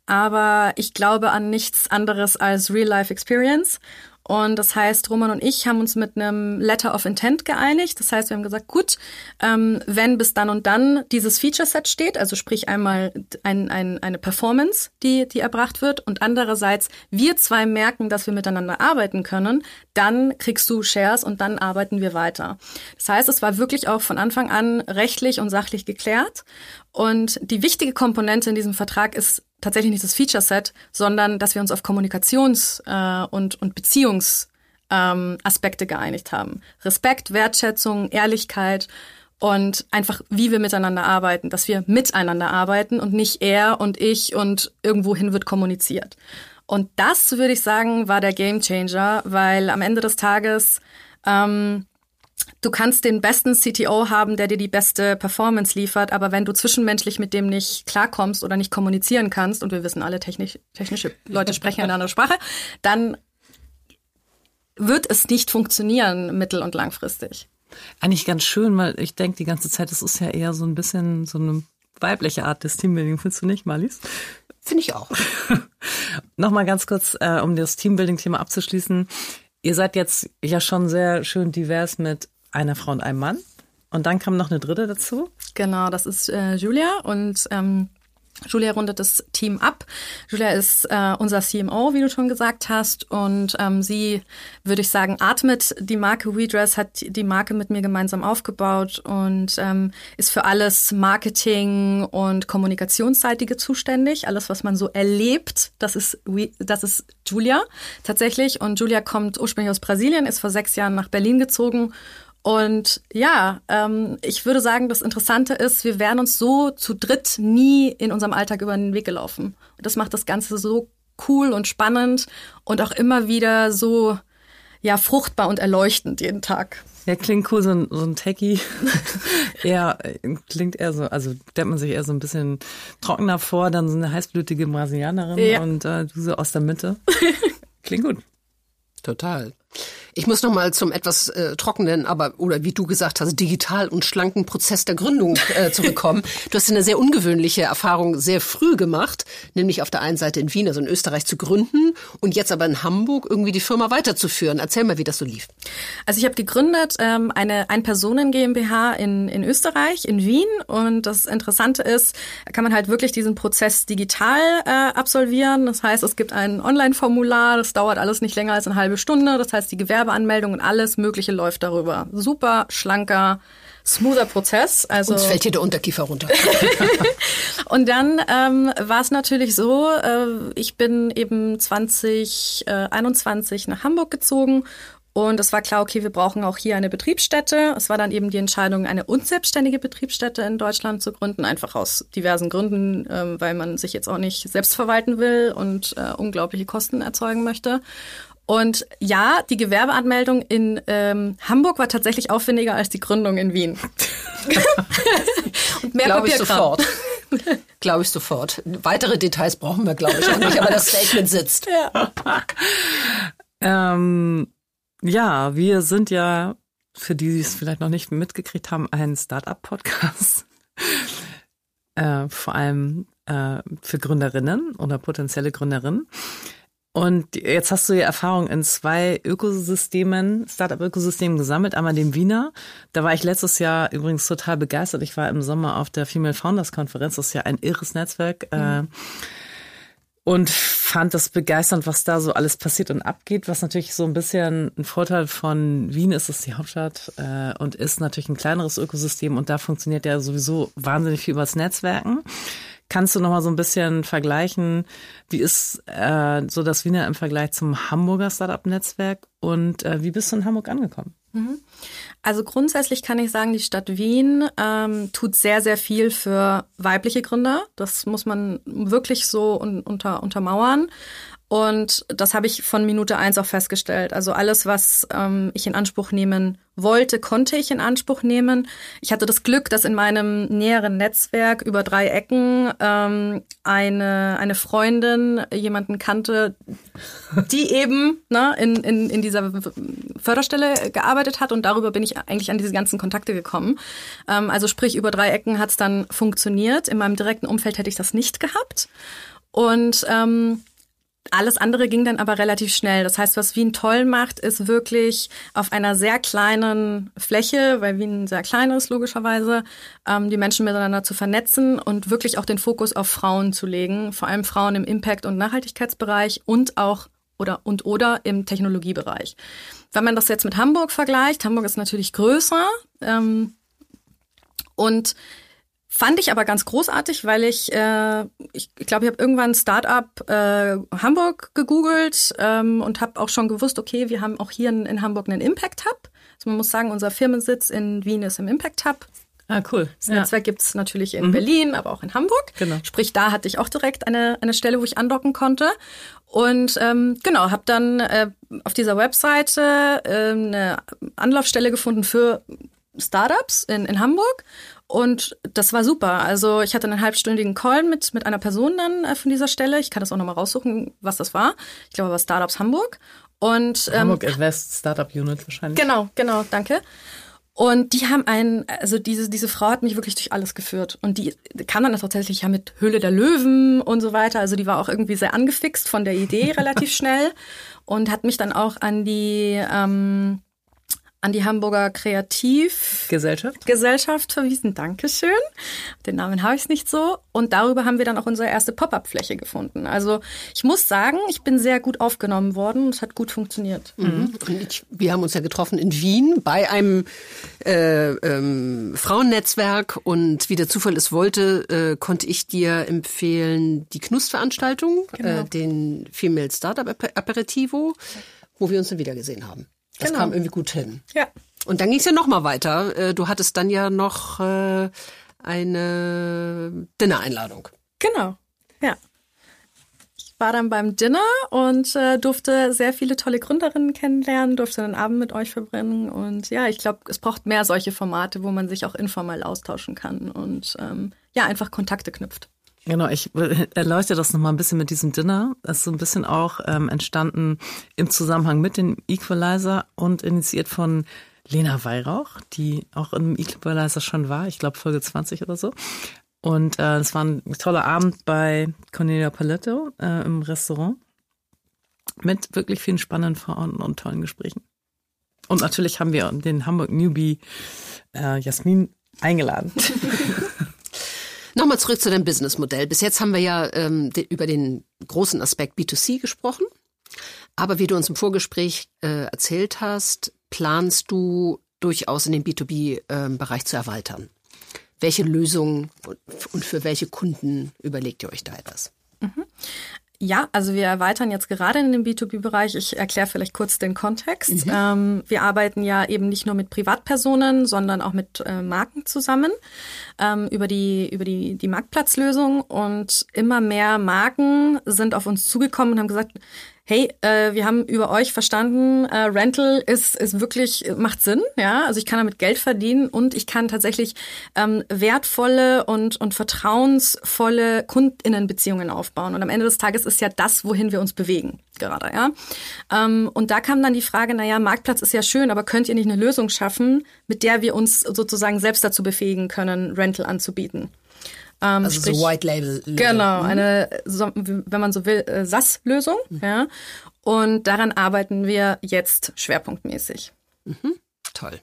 aber ich glaube an nichts anderes als Real-Life-Experience. Und das heißt, Roman und ich haben uns mit einem Letter of Intent geeinigt. Das heißt, wir haben gesagt, gut, ähm, wenn bis dann und dann dieses Feature-Set steht, also sprich einmal ein, ein, eine Performance, die, die erbracht wird, und andererseits wir zwei merken, dass wir miteinander arbeiten können, dann kriegst du Shares und dann arbeiten wir weiter. Das heißt, es war wirklich auch von Anfang an rechtlich und sachlich geklärt. Und die wichtige Komponente in diesem Vertrag ist tatsächlich nicht das Feature-Set, sondern dass wir uns auf Kommunikations- äh, und, und Beziehungsaspekte ähm, geeinigt haben. Respekt, Wertschätzung, Ehrlichkeit und einfach, wie wir miteinander arbeiten, dass wir miteinander arbeiten und nicht er und ich und irgendwohin wird kommuniziert. Und das, würde ich sagen, war der Gamechanger, weil am Ende des Tages ähm, du kannst den besten CTO haben, der dir die beste Performance liefert, aber wenn du zwischenmenschlich mit dem nicht klarkommst oder nicht kommunizieren kannst, und wir wissen alle, technisch, technische Leute sprechen eine andere Sprache, dann wird es nicht funktionieren mittel- und langfristig. Eigentlich ganz schön, weil ich denke die ganze Zeit, das ist ja eher so ein bisschen so eine weibliche Art des Teambuilding, findest du nicht, Malis? Finde ich auch. Nochmal ganz kurz, äh, um das Teambuilding-Thema abzuschließen. Ihr seid jetzt ja schon sehr schön divers mit einer Frau und einem Mann. Und dann kam noch eine dritte dazu. Genau, das ist äh, Julia und ähm, Julia rundet das Team ab. Julia ist äh, unser CMO, wie du schon gesagt hast. Und ähm, sie, würde ich sagen, atmet die Marke WeDress, hat die Marke mit mir gemeinsam aufgebaut und ähm, ist für alles Marketing und Kommunikationsseitige zuständig. Alles, was man so erlebt, das ist, We, das ist Julia tatsächlich. Und Julia kommt ursprünglich aus Brasilien, ist vor sechs Jahren nach Berlin gezogen und ja, ähm, ich würde sagen, das Interessante ist, wir wären uns so zu dritt nie in unserem Alltag über den Weg gelaufen. Und das macht das Ganze so cool und spannend und auch immer wieder so ja fruchtbar und erleuchtend jeden Tag. Ja, klingt cool, so ein, so ein Techie. eher, klingt eher so, also stellt man sich eher so ein bisschen trockener vor, dann so eine heißblütige Brasilianerin ja. und äh, du so aus der Mitte. Klingt gut. Total. Ich muss noch mal zum etwas äh, trockenen, aber oder wie du gesagt hast, digital und schlanken Prozess der Gründung äh, zurückkommen. du hast eine sehr ungewöhnliche Erfahrung sehr früh gemacht, nämlich auf der einen Seite in Wien, also in Österreich zu gründen und jetzt aber in Hamburg irgendwie die Firma weiterzuführen. Erzähl mal, wie das so lief. Also ich habe gegründet ähm, eine Ein-Personen GmbH in in Österreich in Wien und das Interessante ist, kann man halt wirklich diesen Prozess digital äh, absolvieren. Das heißt, es gibt ein Online-Formular, das dauert alles nicht länger als eine halbe Stunde. Das heißt, die Gewerbe Gewerbeanmeldung und alles Mögliche läuft darüber. Super schlanker, smoother Prozess. Also Uns fällt hier der Unterkiefer runter. und dann ähm, war es natürlich so, äh, ich bin eben 2021 äh, nach Hamburg gezogen und es war klar, okay, wir brauchen auch hier eine Betriebsstätte. Es war dann eben die Entscheidung, eine unselbstständige Betriebsstätte in Deutschland zu gründen, einfach aus diversen Gründen, äh, weil man sich jetzt auch nicht selbst verwalten will und äh, unglaubliche Kosten erzeugen möchte. Und ja, die Gewerbeanmeldung in ähm, Hamburg war tatsächlich aufwendiger als die Gründung in Wien. Und mehr Glaube ich sofort. glaube ich sofort. Weitere Details brauchen wir, glaube ich, auch nicht, aber das Statement sitzt. Ja. ähm, ja, wir sind ja, für die, die es vielleicht noch nicht mitgekriegt haben, ein Start-up-Podcast. äh, vor allem äh, für Gründerinnen oder potenzielle Gründerinnen. Und jetzt hast du ja Erfahrung in zwei Ökosystemen, Startup-Ökosystemen gesammelt. Einmal dem Wiener. Da war ich letztes Jahr übrigens total begeistert. Ich war im Sommer auf der Female Founders Konferenz. Das ist ja ein irres Netzwerk. Mhm. Und fand das begeisternd, was da so alles passiert und abgeht. Was natürlich so ein bisschen ein Vorteil von Wien ist, ist die Hauptstadt äh, und ist natürlich ein kleineres Ökosystem und da funktioniert ja sowieso wahnsinnig viel übers Netzwerken. Kannst du noch mal so ein bisschen vergleichen, wie ist äh, so das Wiener im Vergleich zum Hamburger Startup-Netzwerk und äh, wie bist du in Hamburg angekommen? Mhm. Also grundsätzlich kann ich sagen, die Stadt Wien ähm, tut sehr, sehr viel für weibliche Gründer. Das muss man wirklich so un unter, untermauern. Und das habe ich von Minute eins auch festgestellt. Also alles, was ähm, ich in Anspruch nehmen wollte, konnte ich in Anspruch nehmen. Ich hatte das Glück, dass in meinem näheren Netzwerk über drei Ecken ähm, eine, eine Freundin jemanden kannte, die eben ne, in, in, in dieser Förderstelle gearbeitet hat. Und darüber bin ich eigentlich an diese ganzen Kontakte gekommen. Ähm, also sprich, über drei Ecken hat es dann funktioniert. In meinem direkten Umfeld hätte ich das nicht gehabt. Und ähm, alles andere ging dann aber relativ schnell. Das heißt, was Wien toll macht, ist wirklich auf einer sehr kleinen Fläche, weil Wien sehr klein ist, logischerweise, ähm, die Menschen miteinander zu vernetzen und wirklich auch den Fokus auf Frauen zu legen. Vor allem Frauen im Impact- und Nachhaltigkeitsbereich und auch oder und oder im Technologiebereich. Wenn man das jetzt mit Hamburg vergleicht, Hamburg ist natürlich größer ähm, und Fand ich aber ganz großartig, weil ich, äh, ich glaube, ich habe irgendwann Startup äh, Hamburg gegoogelt ähm, und habe auch schon gewusst, okay, wir haben auch hier in, in Hamburg einen Impact Hub. Also man muss sagen, unser Firmensitz in Wien ist im Impact Hub. Ah, cool. Das ja. Netzwerk gibt's natürlich in mhm. Berlin, aber auch in Hamburg. Genau. Sprich, da hatte ich auch direkt eine, eine Stelle, wo ich andocken konnte. Und ähm, genau, habe dann äh, auf dieser Webseite äh, eine Anlaufstelle gefunden für Startups in, in Hamburg und das war super. Also ich hatte einen halbstündigen Call mit, mit einer Person dann äh, von dieser Stelle. Ich kann das auch nochmal raussuchen, was das war. Ich glaube, es war Startups Hamburg. Und, ähm, Hamburg Invest Startup Unit wahrscheinlich. Genau, genau, danke. Und die haben einen, also diese, diese Frau hat mich wirklich durch alles geführt. Und die kam dann tatsächlich ja mit Höhle der Löwen und so weiter. Also die war auch irgendwie sehr angefixt von der Idee relativ schnell und hat mich dann auch an die ähm, an die Hamburger Kreativ Gesellschaft. Verwiesen. Dankeschön. Den Namen habe ich nicht so. Und darüber haben wir dann auch unsere erste Pop-up-Fläche gefunden. Also ich muss sagen, ich bin sehr gut aufgenommen worden es hat gut funktioniert. Mhm. Und ich, wir haben uns ja getroffen in Wien bei einem äh, ähm, Frauennetzwerk und wie der Zufall es wollte, äh, konnte ich dir empfehlen die Knust-Veranstaltung, genau. äh, den Female Startup Aperitivo, wo wir uns dann wieder gesehen haben. Das genau. kam irgendwie gut hin. Ja. Und dann ging es ja noch mal weiter. Äh, du hattest dann ja noch äh, eine Dinner-Einladung. Genau, ja. Ich war dann beim Dinner und äh, durfte sehr viele tolle Gründerinnen kennenlernen, durfte einen Abend mit euch verbringen. Und ja, ich glaube, es braucht mehr solche Formate, wo man sich auch informell austauschen kann und ähm, ja, einfach Kontakte knüpft. Genau, ich erleuchte das nochmal ein bisschen mit diesem Dinner. Das ist so ein bisschen auch ähm, entstanden im Zusammenhang mit dem Equalizer und initiiert von Lena Weihrauch, die auch im Equalizer schon war, ich glaube Folge 20 oder so. Und äh, es war ein toller Abend bei Cornelia Paletto äh, im Restaurant mit wirklich vielen spannenden Frauen und tollen Gesprächen. Und natürlich haben wir den Hamburg Newbie äh, Jasmin eingeladen. Nochmal zurück zu deinem Businessmodell. Bis jetzt haben wir ja ähm, de, über den großen Aspekt B2C gesprochen. Aber wie du uns im Vorgespräch äh, erzählt hast, planst du durchaus in den B2B-Bereich ähm, zu erweitern. Welche Lösungen und für welche Kunden überlegt ihr euch da etwas? Ja, also wir erweitern jetzt gerade in dem B2B-Bereich. Ich erkläre vielleicht kurz den Kontext. Mhm. Ähm, wir arbeiten ja eben nicht nur mit Privatpersonen, sondern auch mit äh, Marken zusammen ähm, über die über die die Marktplatzlösung und immer mehr Marken sind auf uns zugekommen und haben gesagt, hey, äh, wir haben über euch verstanden, äh, Rental ist, ist wirklich, macht Sinn, ja. Also ich kann damit Geld verdienen und ich kann tatsächlich ähm, wertvolle und, und vertrauensvolle KundInnenbeziehungen aufbauen. Und am Ende des Tages ist ja das, wohin wir uns bewegen, gerade, ja. Ähm, und da kam dann die Frage, naja, Marktplatz ist ja schön, aber könnt ihr nicht eine Lösung schaffen, mit der wir uns sozusagen selbst dazu befähigen können, Rental anzubieten? Ähm, also sprich, so White Label. -Lösung. Genau, mhm. eine, wenn man so will, äh, SAS-Lösung. Mhm. Ja. Und daran arbeiten wir jetzt schwerpunktmäßig. Mhm. Toll.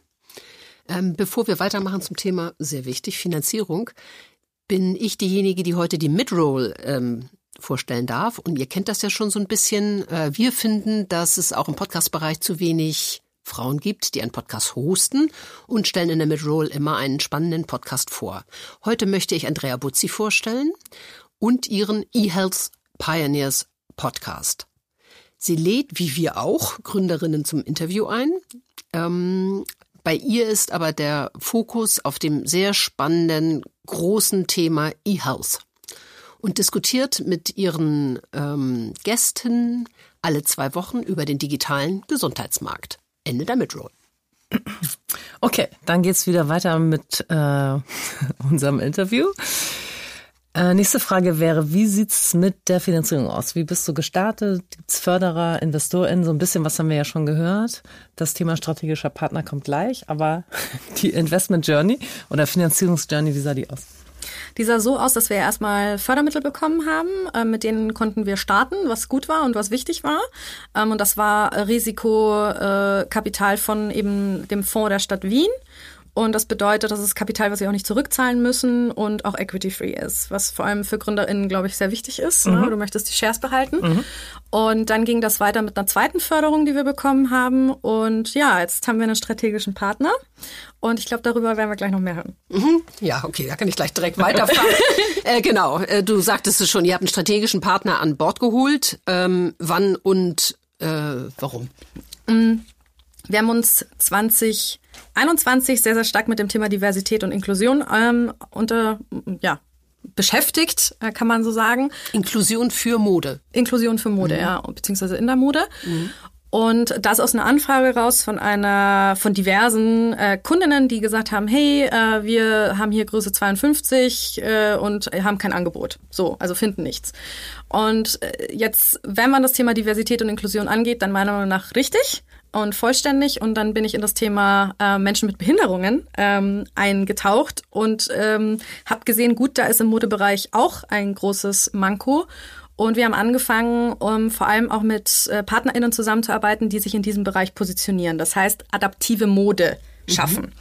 Ähm, bevor wir weitermachen zum Thema, sehr wichtig, Finanzierung, bin ich diejenige, die heute die Midroll ähm, vorstellen darf. Und ihr kennt das ja schon so ein bisschen. Äh, wir finden, dass es auch im Podcast-Bereich zu wenig Frauen gibt, die einen Podcast hosten und stellen in der Midroll immer einen spannenden Podcast vor. Heute möchte ich Andrea Buzzi vorstellen und ihren eHealth Pioneers Podcast. Sie lädt, wie wir auch, Gründerinnen zum Interview ein. Ähm, bei ihr ist aber der Fokus auf dem sehr spannenden, großen Thema eHealth und diskutiert mit ihren ähm, Gästen alle zwei Wochen über den digitalen Gesundheitsmarkt. Ende der Midroll. Okay, dann geht's wieder weiter mit äh, unserem Interview. Äh, nächste Frage wäre, wie sieht's mit der Finanzierung aus? Wie bist du gestartet? Gibt's Förderer, InvestorInnen? So ein bisschen was haben wir ja schon gehört. Das Thema strategischer Partner kommt gleich, aber die Investment Journey oder Finanzierungsjourney, wie sah die aus? Die sah so aus, dass wir erstmal Fördermittel bekommen haben, äh, mit denen konnten wir starten, was gut war und was wichtig war. Ähm, und das war Risikokapital von eben dem Fonds der Stadt Wien und das bedeutet, dass es Kapital, was sie auch nicht zurückzahlen müssen und auch equity-free ist, was vor allem für GründerInnen, glaube ich, sehr wichtig ist. Ne? Mhm. Ne? Du möchtest die Shares behalten. Mhm. Und dann ging das weiter mit einer zweiten Förderung, die wir bekommen haben. Und ja, jetzt haben wir einen strategischen Partner. Und ich glaube, darüber werden wir gleich noch mehr hören. Mhm. Ja, okay, da kann ich gleich direkt weiterfahren. äh, genau, äh, du sagtest es schon, ihr habt einen strategischen Partner an Bord geholt. Ähm, wann und äh, warum? Wir haben uns 20 21 sehr, sehr stark mit dem Thema Diversität und Inklusion ähm, unter, ja, beschäftigt, äh, kann man so sagen. Inklusion für Mode. Inklusion für Mode, mhm. ja, beziehungsweise in der Mode. Mhm. Und da ist aus einer Anfrage raus von einer, von diversen äh, Kundinnen, die gesagt haben, hey, äh, wir haben hier Größe 52 äh, und haben kein Angebot. So, also finden nichts. Und äh, jetzt, wenn man das Thema Diversität und Inklusion angeht, dann meiner Meinung nach richtig und vollständig und dann bin ich in das Thema äh, Menschen mit Behinderungen ähm, eingetaucht und ähm, habe gesehen, gut, da ist im Modebereich auch ein großes Manko Und wir haben angefangen, um vor allem auch mit äh, PartnerInnen zusammenzuarbeiten, die sich in diesem Bereich positionieren. Das heißt, adaptive Mode schaffen. Mhm.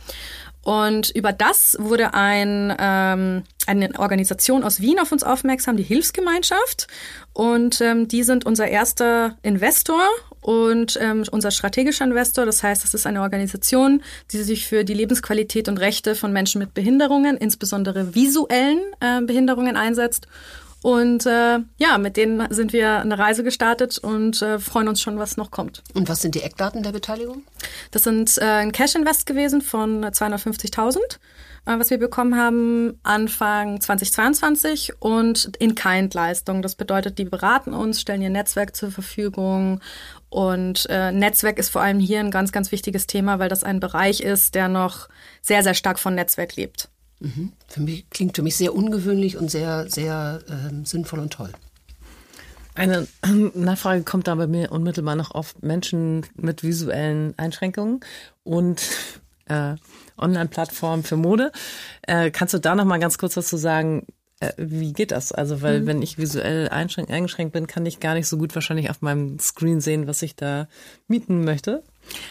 Und über das wurde ein, ähm, eine Organisation aus Wien auf uns aufmerksam, die Hilfsgemeinschaft. Und ähm, die sind unser erster Investor und ähm, unser strategischer Investor. Das heißt, es ist eine Organisation, die sich für die Lebensqualität und Rechte von Menschen mit Behinderungen, insbesondere visuellen äh, Behinderungen einsetzt. Und äh, ja, mit denen sind wir eine Reise gestartet und äh, freuen uns schon, was noch kommt. Und was sind die Eckdaten der Beteiligung? Das sind äh, ein Cash-Invest gewesen von 250.000, äh, was wir bekommen haben Anfang 2022 und In-Kind-Leistung. Das bedeutet, die beraten uns, stellen ihr Netzwerk zur Verfügung und äh, Netzwerk ist vor allem hier ein ganz, ganz wichtiges Thema, weil das ein Bereich ist, der noch sehr, sehr stark von Netzwerk lebt. Mhm. Für mich klingt für mich sehr ungewöhnlich und sehr, sehr äh, sinnvoll und toll. Eine Nachfrage kommt da bei mir unmittelbar noch auf Menschen mit visuellen Einschränkungen und äh, Online-Plattformen für Mode. Äh, kannst du da noch mal ganz kurz dazu sagen, äh, wie geht das? Also, weil mhm. wenn ich visuell eingeschränkt bin, kann ich gar nicht so gut wahrscheinlich auf meinem Screen sehen, was ich da mieten möchte.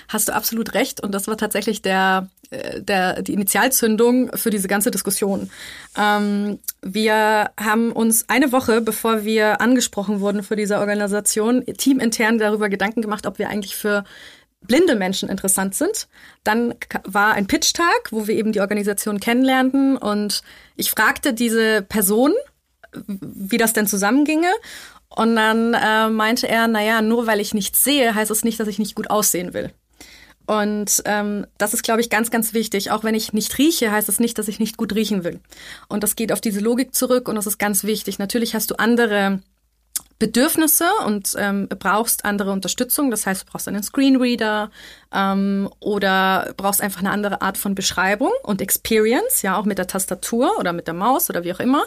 Hast du absolut recht. Und das war tatsächlich der, äh, der, die Initialzündung für diese ganze Diskussion. Ähm, wir haben uns eine Woche, bevor wir angesprochen wurden für diese Organisation, teamintern darüber Gedanken gemacht, ob wir eigentlich für blinde Menschen interessant sind. Dann war ein Pitch-Tag, wo wir eben die Organisation kennenlernten und ich fragte diese Person, wie das denn zusammenginge. Und dann äh, meinte er, naja, nur weil ich nichts sehe, heißt es nicht, dass ich nicht gut aussehen will. Und ähm, das ist, glaube ich, ganz, ganz wichtig. Auch wenn ich nicht rieche, heißt es das nicht, dass ich nicht gut riechen will. Und das geht auf diese Logik zurück und das ist ganz wichtig. Natürlich hast du andere Bedürfnisse und ähm, brauchst andere Unterstützung. Das heißt, du brauchst einen Screenreader ähm, oder brauchst einfach eine andere Art von Beschreibung und Experience, ja, auch mit der Tastatur oder mit der Maus oder wie auch immer.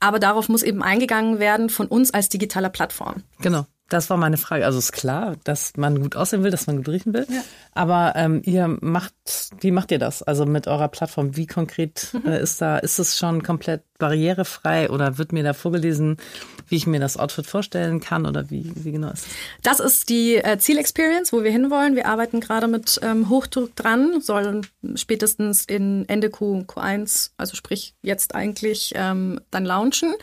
Aber darauf muss eben eingegangen werden von uns als digitaler Plattform. Genau. Das war meine Frage. Also ist klar, dass man gut aussehen will, dass man gut riechen will. Ja. Aber ähm, ihr macht, wie macht ihr das? Also mit eurer Plattform, wie konkret mhm. äh, ist da, ist es schon komplett barrierefrei oder wird mir da vorgelesen, wie ich mir das Outfit vorstellen kann oder wie, wie genau ist das? Das ist die äh, Zielexperience, wo wir hinwollen. Wir arbeiten gerade mit ähm, Hochdruck dran, sollen spätestens in Ende Q, Q1, also sprich jetzt eigentlich, ähm, dann launchen.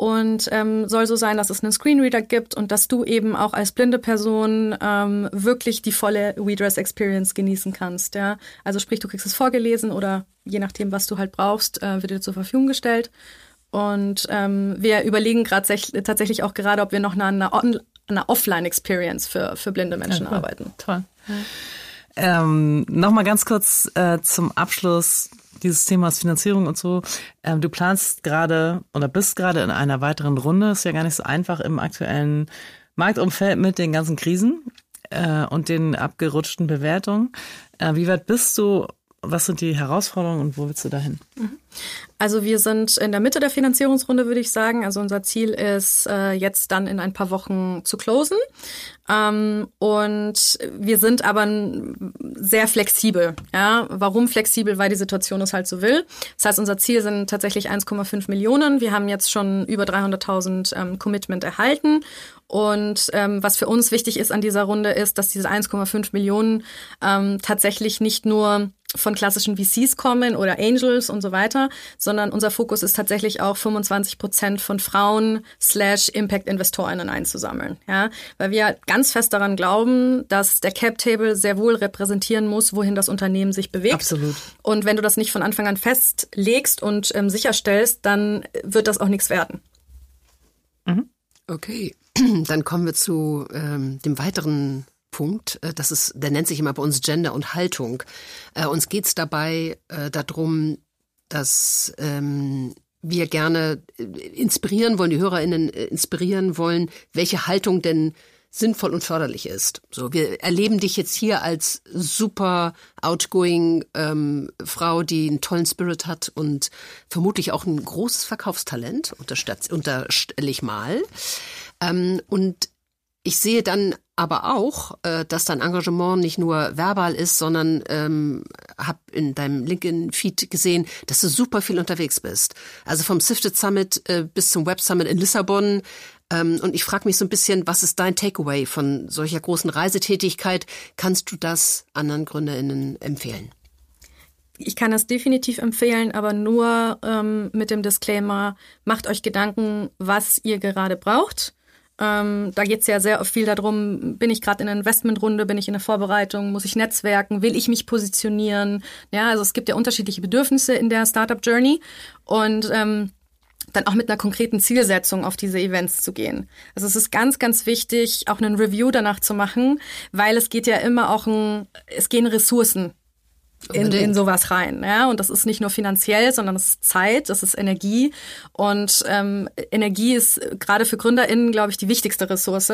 Und ähm, soll so sein, dass es einen Screenreader gibt und dass du eben auch als blinde Person ähm, wirklich die volle WeDress Experience genießen kannst. Ja? Also sprich, du kriegst es vorgelesen oder je nachdem, was du halt brauchst, äh, wird dir zur Verfügung gestellt. Und ähm, wir überlegen gerade tatsächlich auch gerade, ob wir noch eine, eine, eine Offline-Experience für, für blinde Menschen ja, cool. arbeiten. Toll. Ja. Ähm, Nochmal ganz kurz äh, zum Abschluss dieses Themas Finanzierung und so. Ähm, du planst gerade oder bist gerade in einer weiteren Runde. Ist ja gar nicht so einfach im aktuellen Marktumfeld mit den ganzen Krisen äh, und den abgerutschten Bewertungen. Äh, wie weit bist du? Was sind die Herausforderungen und wo willst du dahin? Also wir sind in der Mitte der Finanzierungsrunde, würde ich sagen. Also unser Ziel ist, äh, jetzt dann in ein paar Wochen zu closen. Ähm, und wir sind aber sehr flexibel. Ja, warum flexibel? Weil die Situation es halt so will. Das heißt, unser Ziel sind tatsächlich 1,5 Millionen. Wir haben jetzt schon über 300.000 ähm, Commitment erhalten. Und ähm, was für uns wichtig ist an dieser Runde ist, dass diese 1,5 Millionen ähm, tatsächlich nicht nur von klassischen VCs kommen oder Angels und so weiter, sondern unser Fokus ist tatsächlich auch 25 Prozent von Frauen slash Impact-InvestorInnen einzusammeln. Ja, weil wir ganz fest daran glauben, dass der Cap-Table sehr wohl repräsentieren muss, wohin das Unternehmen sich bewegt. Absolut. Und wenn du das nicht von Anfang an festlegst und ähm, sicherstellst, dann wird das auch nichts werden. Mhm. Okay, dann kommen wir zu ähm, dem weiteren Punkt. Äh, das ist, der nennt sich immer bei uns Gender und Haltung. Äh, uns geht's dabei äh, darum, dass ähm, wir gerne äh, inspirieren wollen, die HörerInnen äh, inspirieren wollen, welche Haltung denn sinnvoll und förderlich ist. So, wir erleben dich jetzt hier als super outgoing ähm, Frau, die einen tollen Spirit hat und vermutlich auch ein großes Verkaufstalent, unterstelle ich mal. Ähm, und ich sehe dann aber auch, äh, dass dein Engagement nicht nur verbal ist, sondern ähm, habe in deinem LinkedIn-Feed gesehen, dass du super viel unterwegs bist. Also vom Sifted Summit äh, bis zum Web Summit in Lissabon Ähm, und ich frage mich so ein bisschen, was ist dein Takeaway von solcher großen Reisetätigkeit? Kannst du das anderen GründerInnen empfehlen? Ich kann das definitiv empfehlen, aber nur ähm, mit dem Disclaimer, macht euch Gedanken, was ihr gerade braucht. Ähm, da geht es ja sehr viel darum, bin ich gerade in einer Investmentrunde, bin ich in der Vorbereitung, muss ich netzwerken, will ich mich positionieren? Ja, also es gibt ja unterschiedliche Bedürfnisse in der Startup Journey und ähm, dann auch mit einer konkreten Zielsetzung auf diese Events zu gehen. Also es ist ganz, ganz wichtig, auch einen Review danach zu machen, weil es geht ja immer auch ein, es gehen Ressourcen in, in sowas rein. Ja? Und das ist nicht nur finanziell, sondern es ist Zeit, das ist Energie. Und ähm, Energie ist gerade für GründerInnen, glaube ich, die wichtigste Ressource.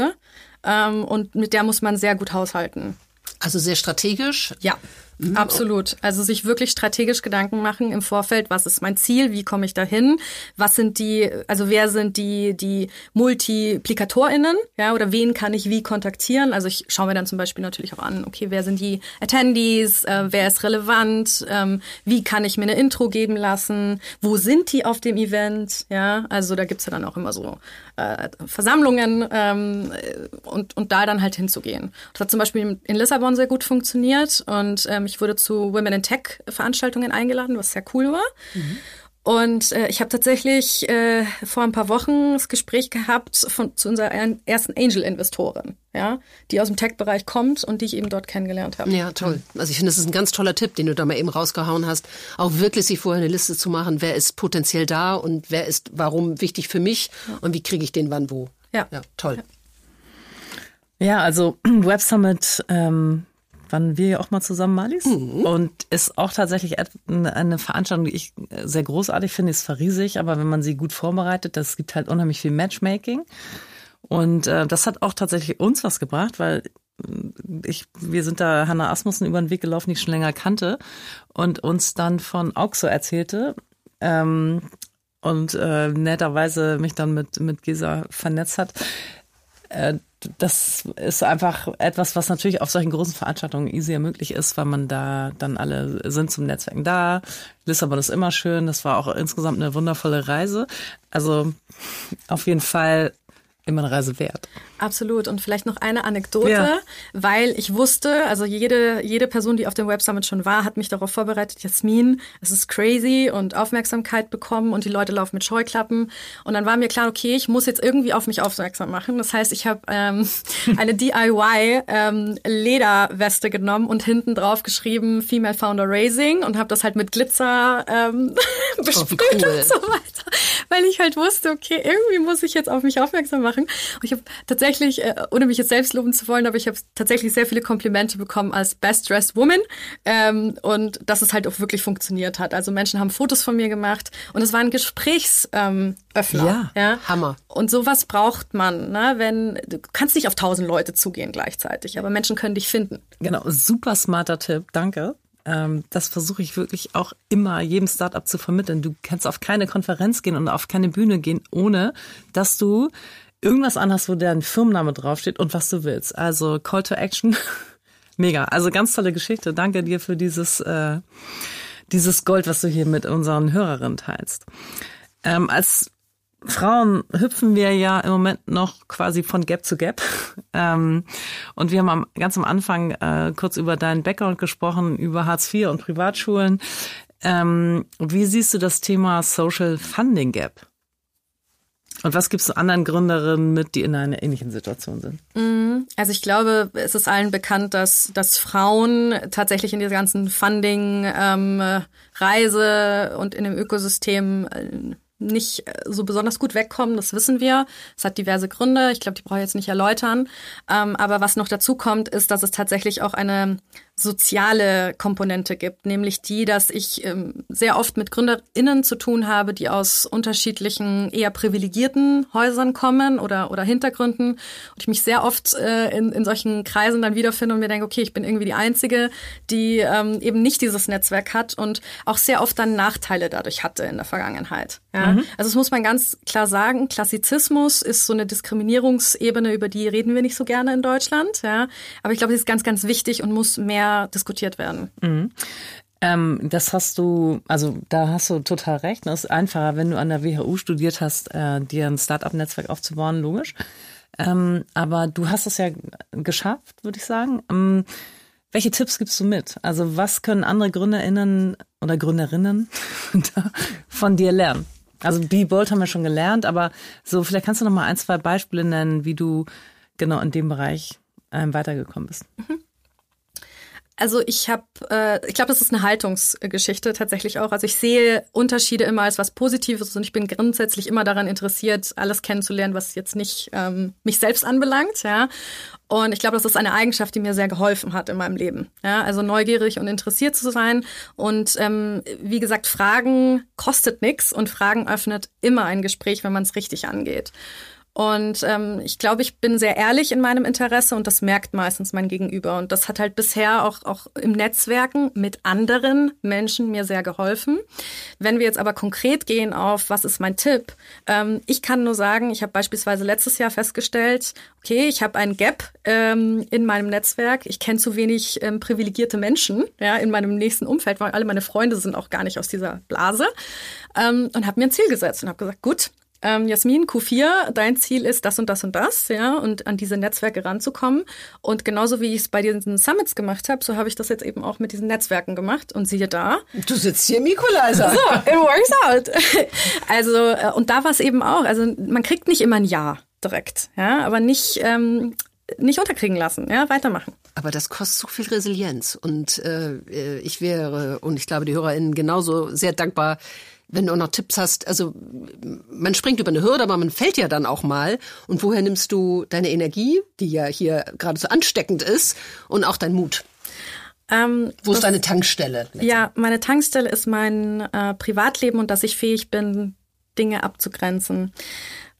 Ähm, und mit der muss man sehr gut haushalten. Also sehr strategisch? Ja. Mhm. Absolut. Also sich wirklich strategisch Gedanken machen im Vorfeld, was ist mein Ziel, wie komme ich dahin, was sind die, also wer sind die, die MultiplikatorInnen, ja, oder wen kann ich wie kontaktieren? Also ich schaue mir dann zum Beispiel natürlich auch an, okay, wer sind die Attendees, äh, wer ist relevant, ähm, wie kann ich mir eine Intro geben lassen, wo sind die auf dem Event, ja, also da gibt's ja dann auch immer so äh, Versammlungen ähm, und, und da dann halt hinzugehen. Das hat zum Beispiel in Lissabon sehr gut funktioniert und ähm, ich wurde zu Women in Tech Veranstaltungen eingeladen, was sehr cool war. Mhm. Und äh, ich habe tatsächlich äh, vor ein paar Wochen das Gespräch gehabt von, zu unserer ersten Angel-Investorin, ja, die aus dem Tech-Bereich kommt und die ich eben dort kennengelernt habe. Ja, toll. Also ich finde, das ist ein ganz toller Tipp, den du da mal eben rausgehauen hast, auch wirklich sich vorher eine Liste zu machen, wer ist potenziell da und wer ist warum wichtig für mich ja. und wie kriege ich den wann wo. Ja, ja toll. Ja, ja also Web Summit ähm, waren wir ja auch mal zusammen Malis mhm. und ist auch tatsächlich eine Veranstaltung, die ich sehr großartig finde, ist zwar riesig, aber wenn man sie gut vorbereitet, das gibt halt unheimlich viel Matchmaking und äh, das hat auch tatsächlich uns was gebracht, weil ich, wir sind da Hannah Asmussen über den Weg gelaufen, die ich schon länger kannte und uns dann von Auxo erzählte, ähm, und äh, netterweise mich dann mit, mit Gesa vernetzt hat. Äh, das ist einfach etwas, was natürlich auf solchen großen Veranstaltungen easier möglich ist, weil man da dann alle sind zum Netzwerken da. Lissabon ist immer schön. Das war auch insgesamt eine wundervolle Reise. Also auf jeden Fall immer eine Reise wert. Absolut. Und vielleicht noch eine Anekdote, ja. weil ich wusste, also jede, jede Person, die auf dem Web Summit schon war, hat mich darauf vorbereitet, Jasmin, es ist crazy und Aufmerksamkeit bekommen und die Leute laufen mit Scheuklappen. Und dann war mir klar, okay, ich muss jetzt irgendwie auf mich aufmerksam machen. Das heißt, ich habe ähm, eine DIY ähm, Lederweste genommen und hinten drauf geschrieben Female Founder Raising und habe das halt mit Glitzer ähm, besprüht oh, cool. und so weiter. Weil ich halt wusste, okay, irgendwie muss ich jetzt auf mich aufmerksam machen. Und ich habe tatsächlich tatsächlich, äh, ohne mich jetzt selbst loben zu wollen, aber ich habe tatsächlich sehr viele Komplimente bekommen als Best Dressed Woman ähm, und dass es halt auch wirklich funktioniert hat. Also Menschen haben Fotos von mir gemacht und es war ein Gesprächsöffner. Ähm, ja, ja, Hammer. Und sowas braucht man, ne? wenn du kannst nicht auf tausend Leute zugehen gleichzeitig, aber Menschen können dich finden. Genau, super smarter Tipp, danke ähm, das versuche ich wirklich auch immer jedem Startup zu vermitteln. Du kannst auf keine Konferenz gehen und auf keine Bühne gehen, ohne dass du irgendwas anderes, wo dein Firmenname draufsteht und was du willst. Also Call to Action. Mega. Also ganz tolle Geschichte. Danke dir für dieses, äh, dieses Gold, was du hier mit unseren Hörerinnen teilst. Ähm, als Frauen hüpfen wir ja im Moment noch quasi von Gap zu Gap. Ähm, und wir haben am, ganz am Anfang äh, kurz über deinen Background gesprochen, über Hartz IV und Privatschulen. Ähm, wie siehst du das Thema Social Funding Gap? Und was gibst du anderen Gründerinnen mit, die in einer ähnlichen Situation sind? Mhm. Also ich glaube, es ist allen bekannt, dass, dass Frauen tatsächlich in dieser ganzen Funding-Reise ähm, und in dem Ökosystem äh, nicht so besonders gut wegkommen, das wissen wir. Es hat diverse Gründe, ich glaube, die brauche ich jetzt nicht erläutern. Ähm, aber was noch dazu kommt, ist, dass es tatsächlich auch eine soziale Komponente gibt, nämlich die, dass ich ähm, sehr oft mit GründerInnen zu tun habe, die aus unterschiedlichen, eher privilegierten Häusern kommen oder, oder Hintergründen. Und ich mich sehr oft äh, in, in solchen Kreisen dann wiederfinde und mir denke, okay, ich bin irgendwie die Einzige, die ähm, eben nicht dieses Netzwerk hat und auch sehr oft dann Nachteile dadurch hatte in der Vergangenheit. Ja? Mhm. Also das muss man ganz klar sagen, Klassizismus ist so eine Diskriminierungsebene, über die reden wir nicht so gerne in Deutschland. Ja? Aber ich glaube, sie ist ganz, ganz wichtig und muss mehr diskutiert werden. Mhm. Ähm, das hast du, also da hast du total recht. Es ist einfacher, wenn du an der WHU studiert hast, äh, dir ein Start-up-Netzwerk aufzubauen, logisch. Ähm, aber du hast es ja geschafft, würde ich sagen. Ähm, welche Tipps gibst du mit? Also was können andere GründerInnen oder Gründerinnen von dir lernen? Also Be Bold haben wir schon gelernt, aber so vielleicht kannst du noch mal ein, zwei Beispiele nennen, wie du genau in dem Bereich ähm, weitergekommen bist. Mhm. Also ich habe, äh, ich glaube, das ist eine Haltungsgeschichte tatsächlich auch. Also ich sehe Unterschiede immer als was Positives und ich bin grundsätzlich immer daran interessiert, alles kennenzulernen, was jetzt nicht ähm, mich selbst anbelangt. Ja, und ich glaube, das ist eine Eigenschaft, die mir sehr geholfen hat in meinem Leben. Ja, also neugierig und interessiert zu sein und ähm, wie gesagt, Fragen kostet nichts und Fragen öffnet immer ein Gespräch, wenn man es richtig angeht. Und ähm, ich glaube, ich bin sehr ehrlich in meinem Interesse und das merkt meistens mein Gegenüber. Und das hat halt bisher auch, auch im Netzwerken mit anderen Menschen mir sehr geholfen. Wenn wir jetzt aber konkret gehen auf, was ist mein Tipp? Ähm, ich kann nur sagen, ich habe beispielsweise letztes Jahr festgestellt, okay, ich habe ein Gap ähm, in meinem Netzwerk. Ich kenne zu wenig ähm, privilegierte Menschen ja, in meinem nächsten Umfeld, weil alle meine Freunde sind auch gar nicht aus dieser Blase. Ähm, und habe mir ein Ziel gesetzt und habe gesagt, gut, ähm, Jasmin, Q4, dein Ziel ist das und das und das, ja, und an diese Netzwerke ranzukommen. Und genauso wie ich es bei diesen Summits gemacht habe, so habe ich das jetzt eben auch mit diesen Netzwerken gemacht. Und siehe da. Du sitzt hier im Equalizer. So, it works out. Also, äh, und da war es eben auch. Also, man kriegt nicht immer ein Ja direkt, ja, aber nicht, ähm, nicht unterkriegen lassen, ja, weitermachen. Aber das kostet so viel Resilienz. Und äh, äh ich wäre, und ich glaube, die HörerInnen genauso sehr dankbar, wenn du auch noch Tipps hast, also man springt über eine Hürde, aber man fällt ja dann auch mal. Und woher nimmst du deine Energie, die ja hier gerade so ansteckend ist, und auch dein Mut? Ähm, Wo ist deine Tankstelle? Ja, meine Tankstelle ist mein äh, Privatleben und dass ich fähig bin, Dinge abzugrenzen.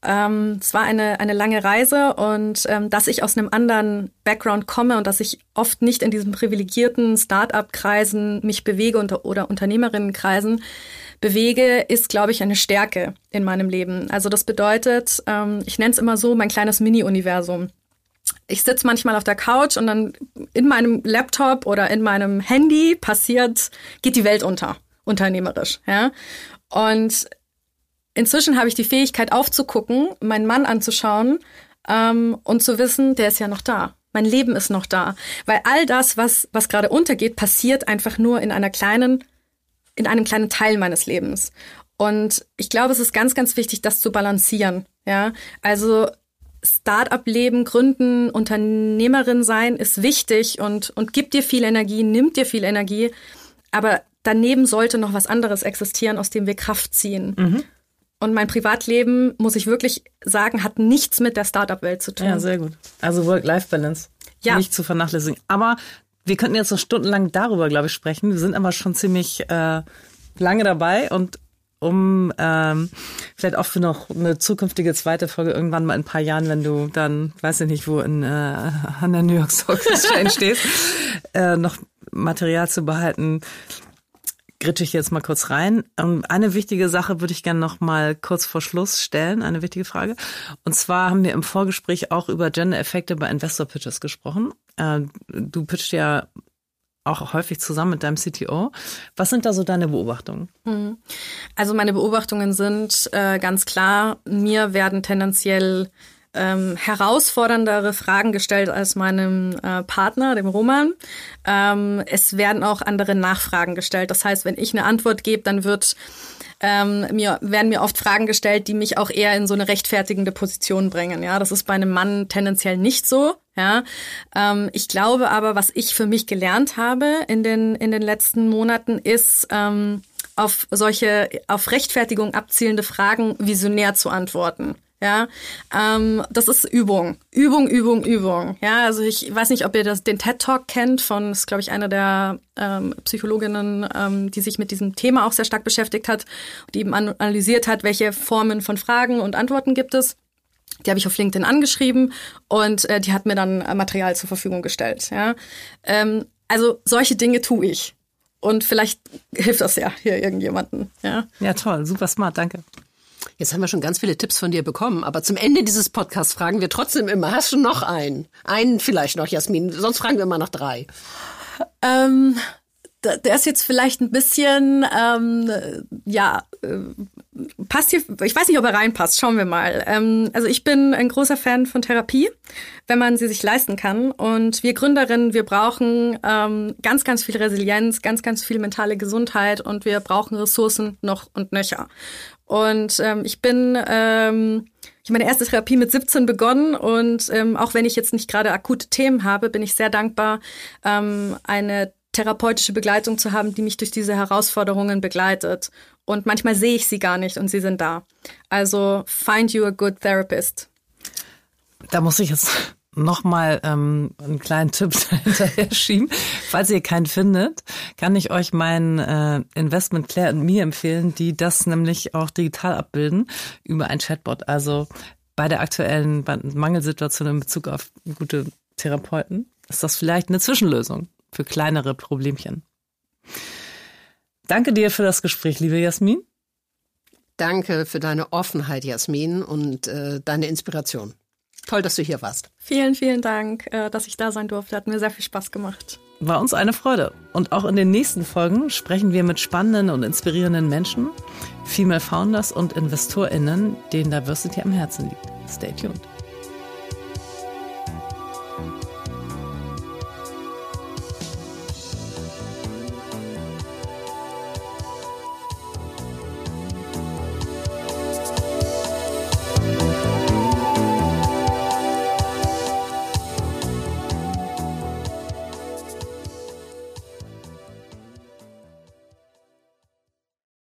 Ähm, es war eine, eine lange Reise und ähm, dass ich aus einem anderen Background komme und dass ich oft nicht in diesen privilegierten Start-up-Kreisen mich bewege unter, oder Unternehmerinnenkreisen, bewege, ist, glaube ich, eine Stärke in meinem Leben. Also das bedeutet, ähm, ich nenne es immer so, mein kleines Mini-Universum. Ich sitze manchmal auf der Couch und dann in meinem Laptop oder in meinem Handy passiert, geht die Welt unter, unternehmerisch. Ja? Und inzwischen habe ich die Fähigkeit aufzugucken, meinen Mann anzuschauen ähm, und zu wissen, der ist ja noch da. Mein Leben ist noch da. Weil all das, was, was gerade untergeht, passiert einfach nur in einer kleinen in einem kleinen Teil meines Lebens. Und ich glaube, es ist ganz, ganz wichtig, das zu balancieren. Ja, also Start-up-Leben, Gründen, Unternehmerin sein ist wichtig und, und gibt dir viel Energie, nimmt dir viel Energie. Aber daneben sollte noch was anderes existieren, aus dem wir Kraft ziehen. Mhm. Und mein Privatleben, muss ich wirklich sagen, hat nichts mit der Startup-Welt zu tun. Ja, sehr gut. Also Work-Life-Balance. Ja. Nicht zu vernachlässigen. Aber wir könnten jetzt noch stundenlang darüber, glaube ich, sprechen. Wir sind aber schon ziemlich äh, lange dabei und um ähm, vielleicht auch für noch eine zukünftige zweite Folge irgendwann mal in ein paar Jahren, wenn du dann, weiß ich nicht, wo in äh, an der New York Stock Exchange stehst, äh, noch Material zu behalten, gritsche ich jetzt mal kurz rein. Ähm, eine wichtige Sache würde ich gerne noch mal kurz vor Schluss stellen, eine wichtige Frage. Und zwar haben wir im Vorgespräch auch über Gender-Effekte bei Investor Pitches gesprochen. Äh, du pitchst ja auch häufig zusammen mit deinem CTO. Was sind da so deine Beobachtungen? Mhm. Also meine Beobachtungen sind äh, ganz klar, mir werden tendenziell ähm, herausforderndere Fragen gestellt als meinem äh, Partner, dem Roman. Ähm, es werden auch andere Nachfragen gestellt. Das heißt, wenn ich eine Antwort gebe, dann wird ähm, mir werden mir oft Fragen gestellt, die mich auch eher in so eine rechtfertigende Position bringen. Ja, das ist bei einem Mann tendenziell nicht so. Ja, ähm, ich glaube aber, was ich für mich gelernt habe in den in den letzten Monaten ist ähm, auf solche auf Rechtfertigung abzielende Fragen visionär zu antworten. Ja, ähm, das ist Übung, Übung, Übung, Übung. Ja, also ich weiß nicht, ob ihr das, den TED Talk kennt von, ist glaube ich eine der ähm, Psychologinnen, ähm, die sich mit diesem Thema auch sehr stark beschäftigt hat, die eben analysiert hat, welche Formen von Fragen und Antworten gibt es. Die habe ich auf LinkedIn angeschrieben und äh, die hat mir dann äh, Material zur Verfügung gestellt. Ja, ähm, also solche Dinge tue ich. Und vielleicht hilft das ja hier irgendjemanden. Ja, ja toll, super smart, danke. Jetzt haben wir schon ganz viele Tipps von dir bekommen, aber zum Ende dieses Podcasts fragen wir trotzdem immer, hast du noch einen? Einen vielleicht noch, Jasmin, sonst fragen wir immer nach drei. Ähm, der ist jetzt vielleicht ein bisschen, ähm, ja, äh, passt hier, ich weiß nicht, ob er reinpasst, schauen wir mal. Ähm, also ich bin ein großer Fan von Therapie, wenn man sie sich leisten kann. Und wir Gründerinnen, wir brauchen ähm, ganz, ganz viel Resilienz, ganz, ganz viel mentale Gesundheit und wir brauchen Ressourcen noch und nöcher. Und ähm, ich bin, ähm, ich habe meine erste Therapie mit 17 begonnen und ähm, auch wenn ich jetzt nicht gerade akute Themen habe, bin ich sehr dankbar, ähm, eine therapeutische Begleitung zu haben, die mich durch diese Herausforderungen begleitet. Und manchmal sehe ich sie gar nicht und sie sind da. Also find you a good therapist. Da muss ich jetzt nochmal ähm, einen kleinen Tipp hinterher schieben. Falls ihr keinen findet, kann ich euch mein äh, Investment Claire und mir empfehlen, die das nämlich auch digital abbilden über ein Chatbot. Also bei der aktuellen Mangelsituation in Bezug auf gute Therapeuten ist das vielleicht eine Zwischenlösung für kleinere Problemchen. Danke dir für das Gespräch, liebe Jasmin. Danke für deine Offenheit, Jasmin, und äh, deine Inspiration. Toll, dass du hier warst. Vielen, vielen Dank, äh, dass ich da sein durfte. Hat mir sehr viel Spaß gemacht. War uns eine Freude. Und auch in den nächsten Folgen sprechen wir mit spannenden und inspirierenden Menschen, Female Founders und InvestorInnen, denen Diversity am Herzen liegt. Stay tuned.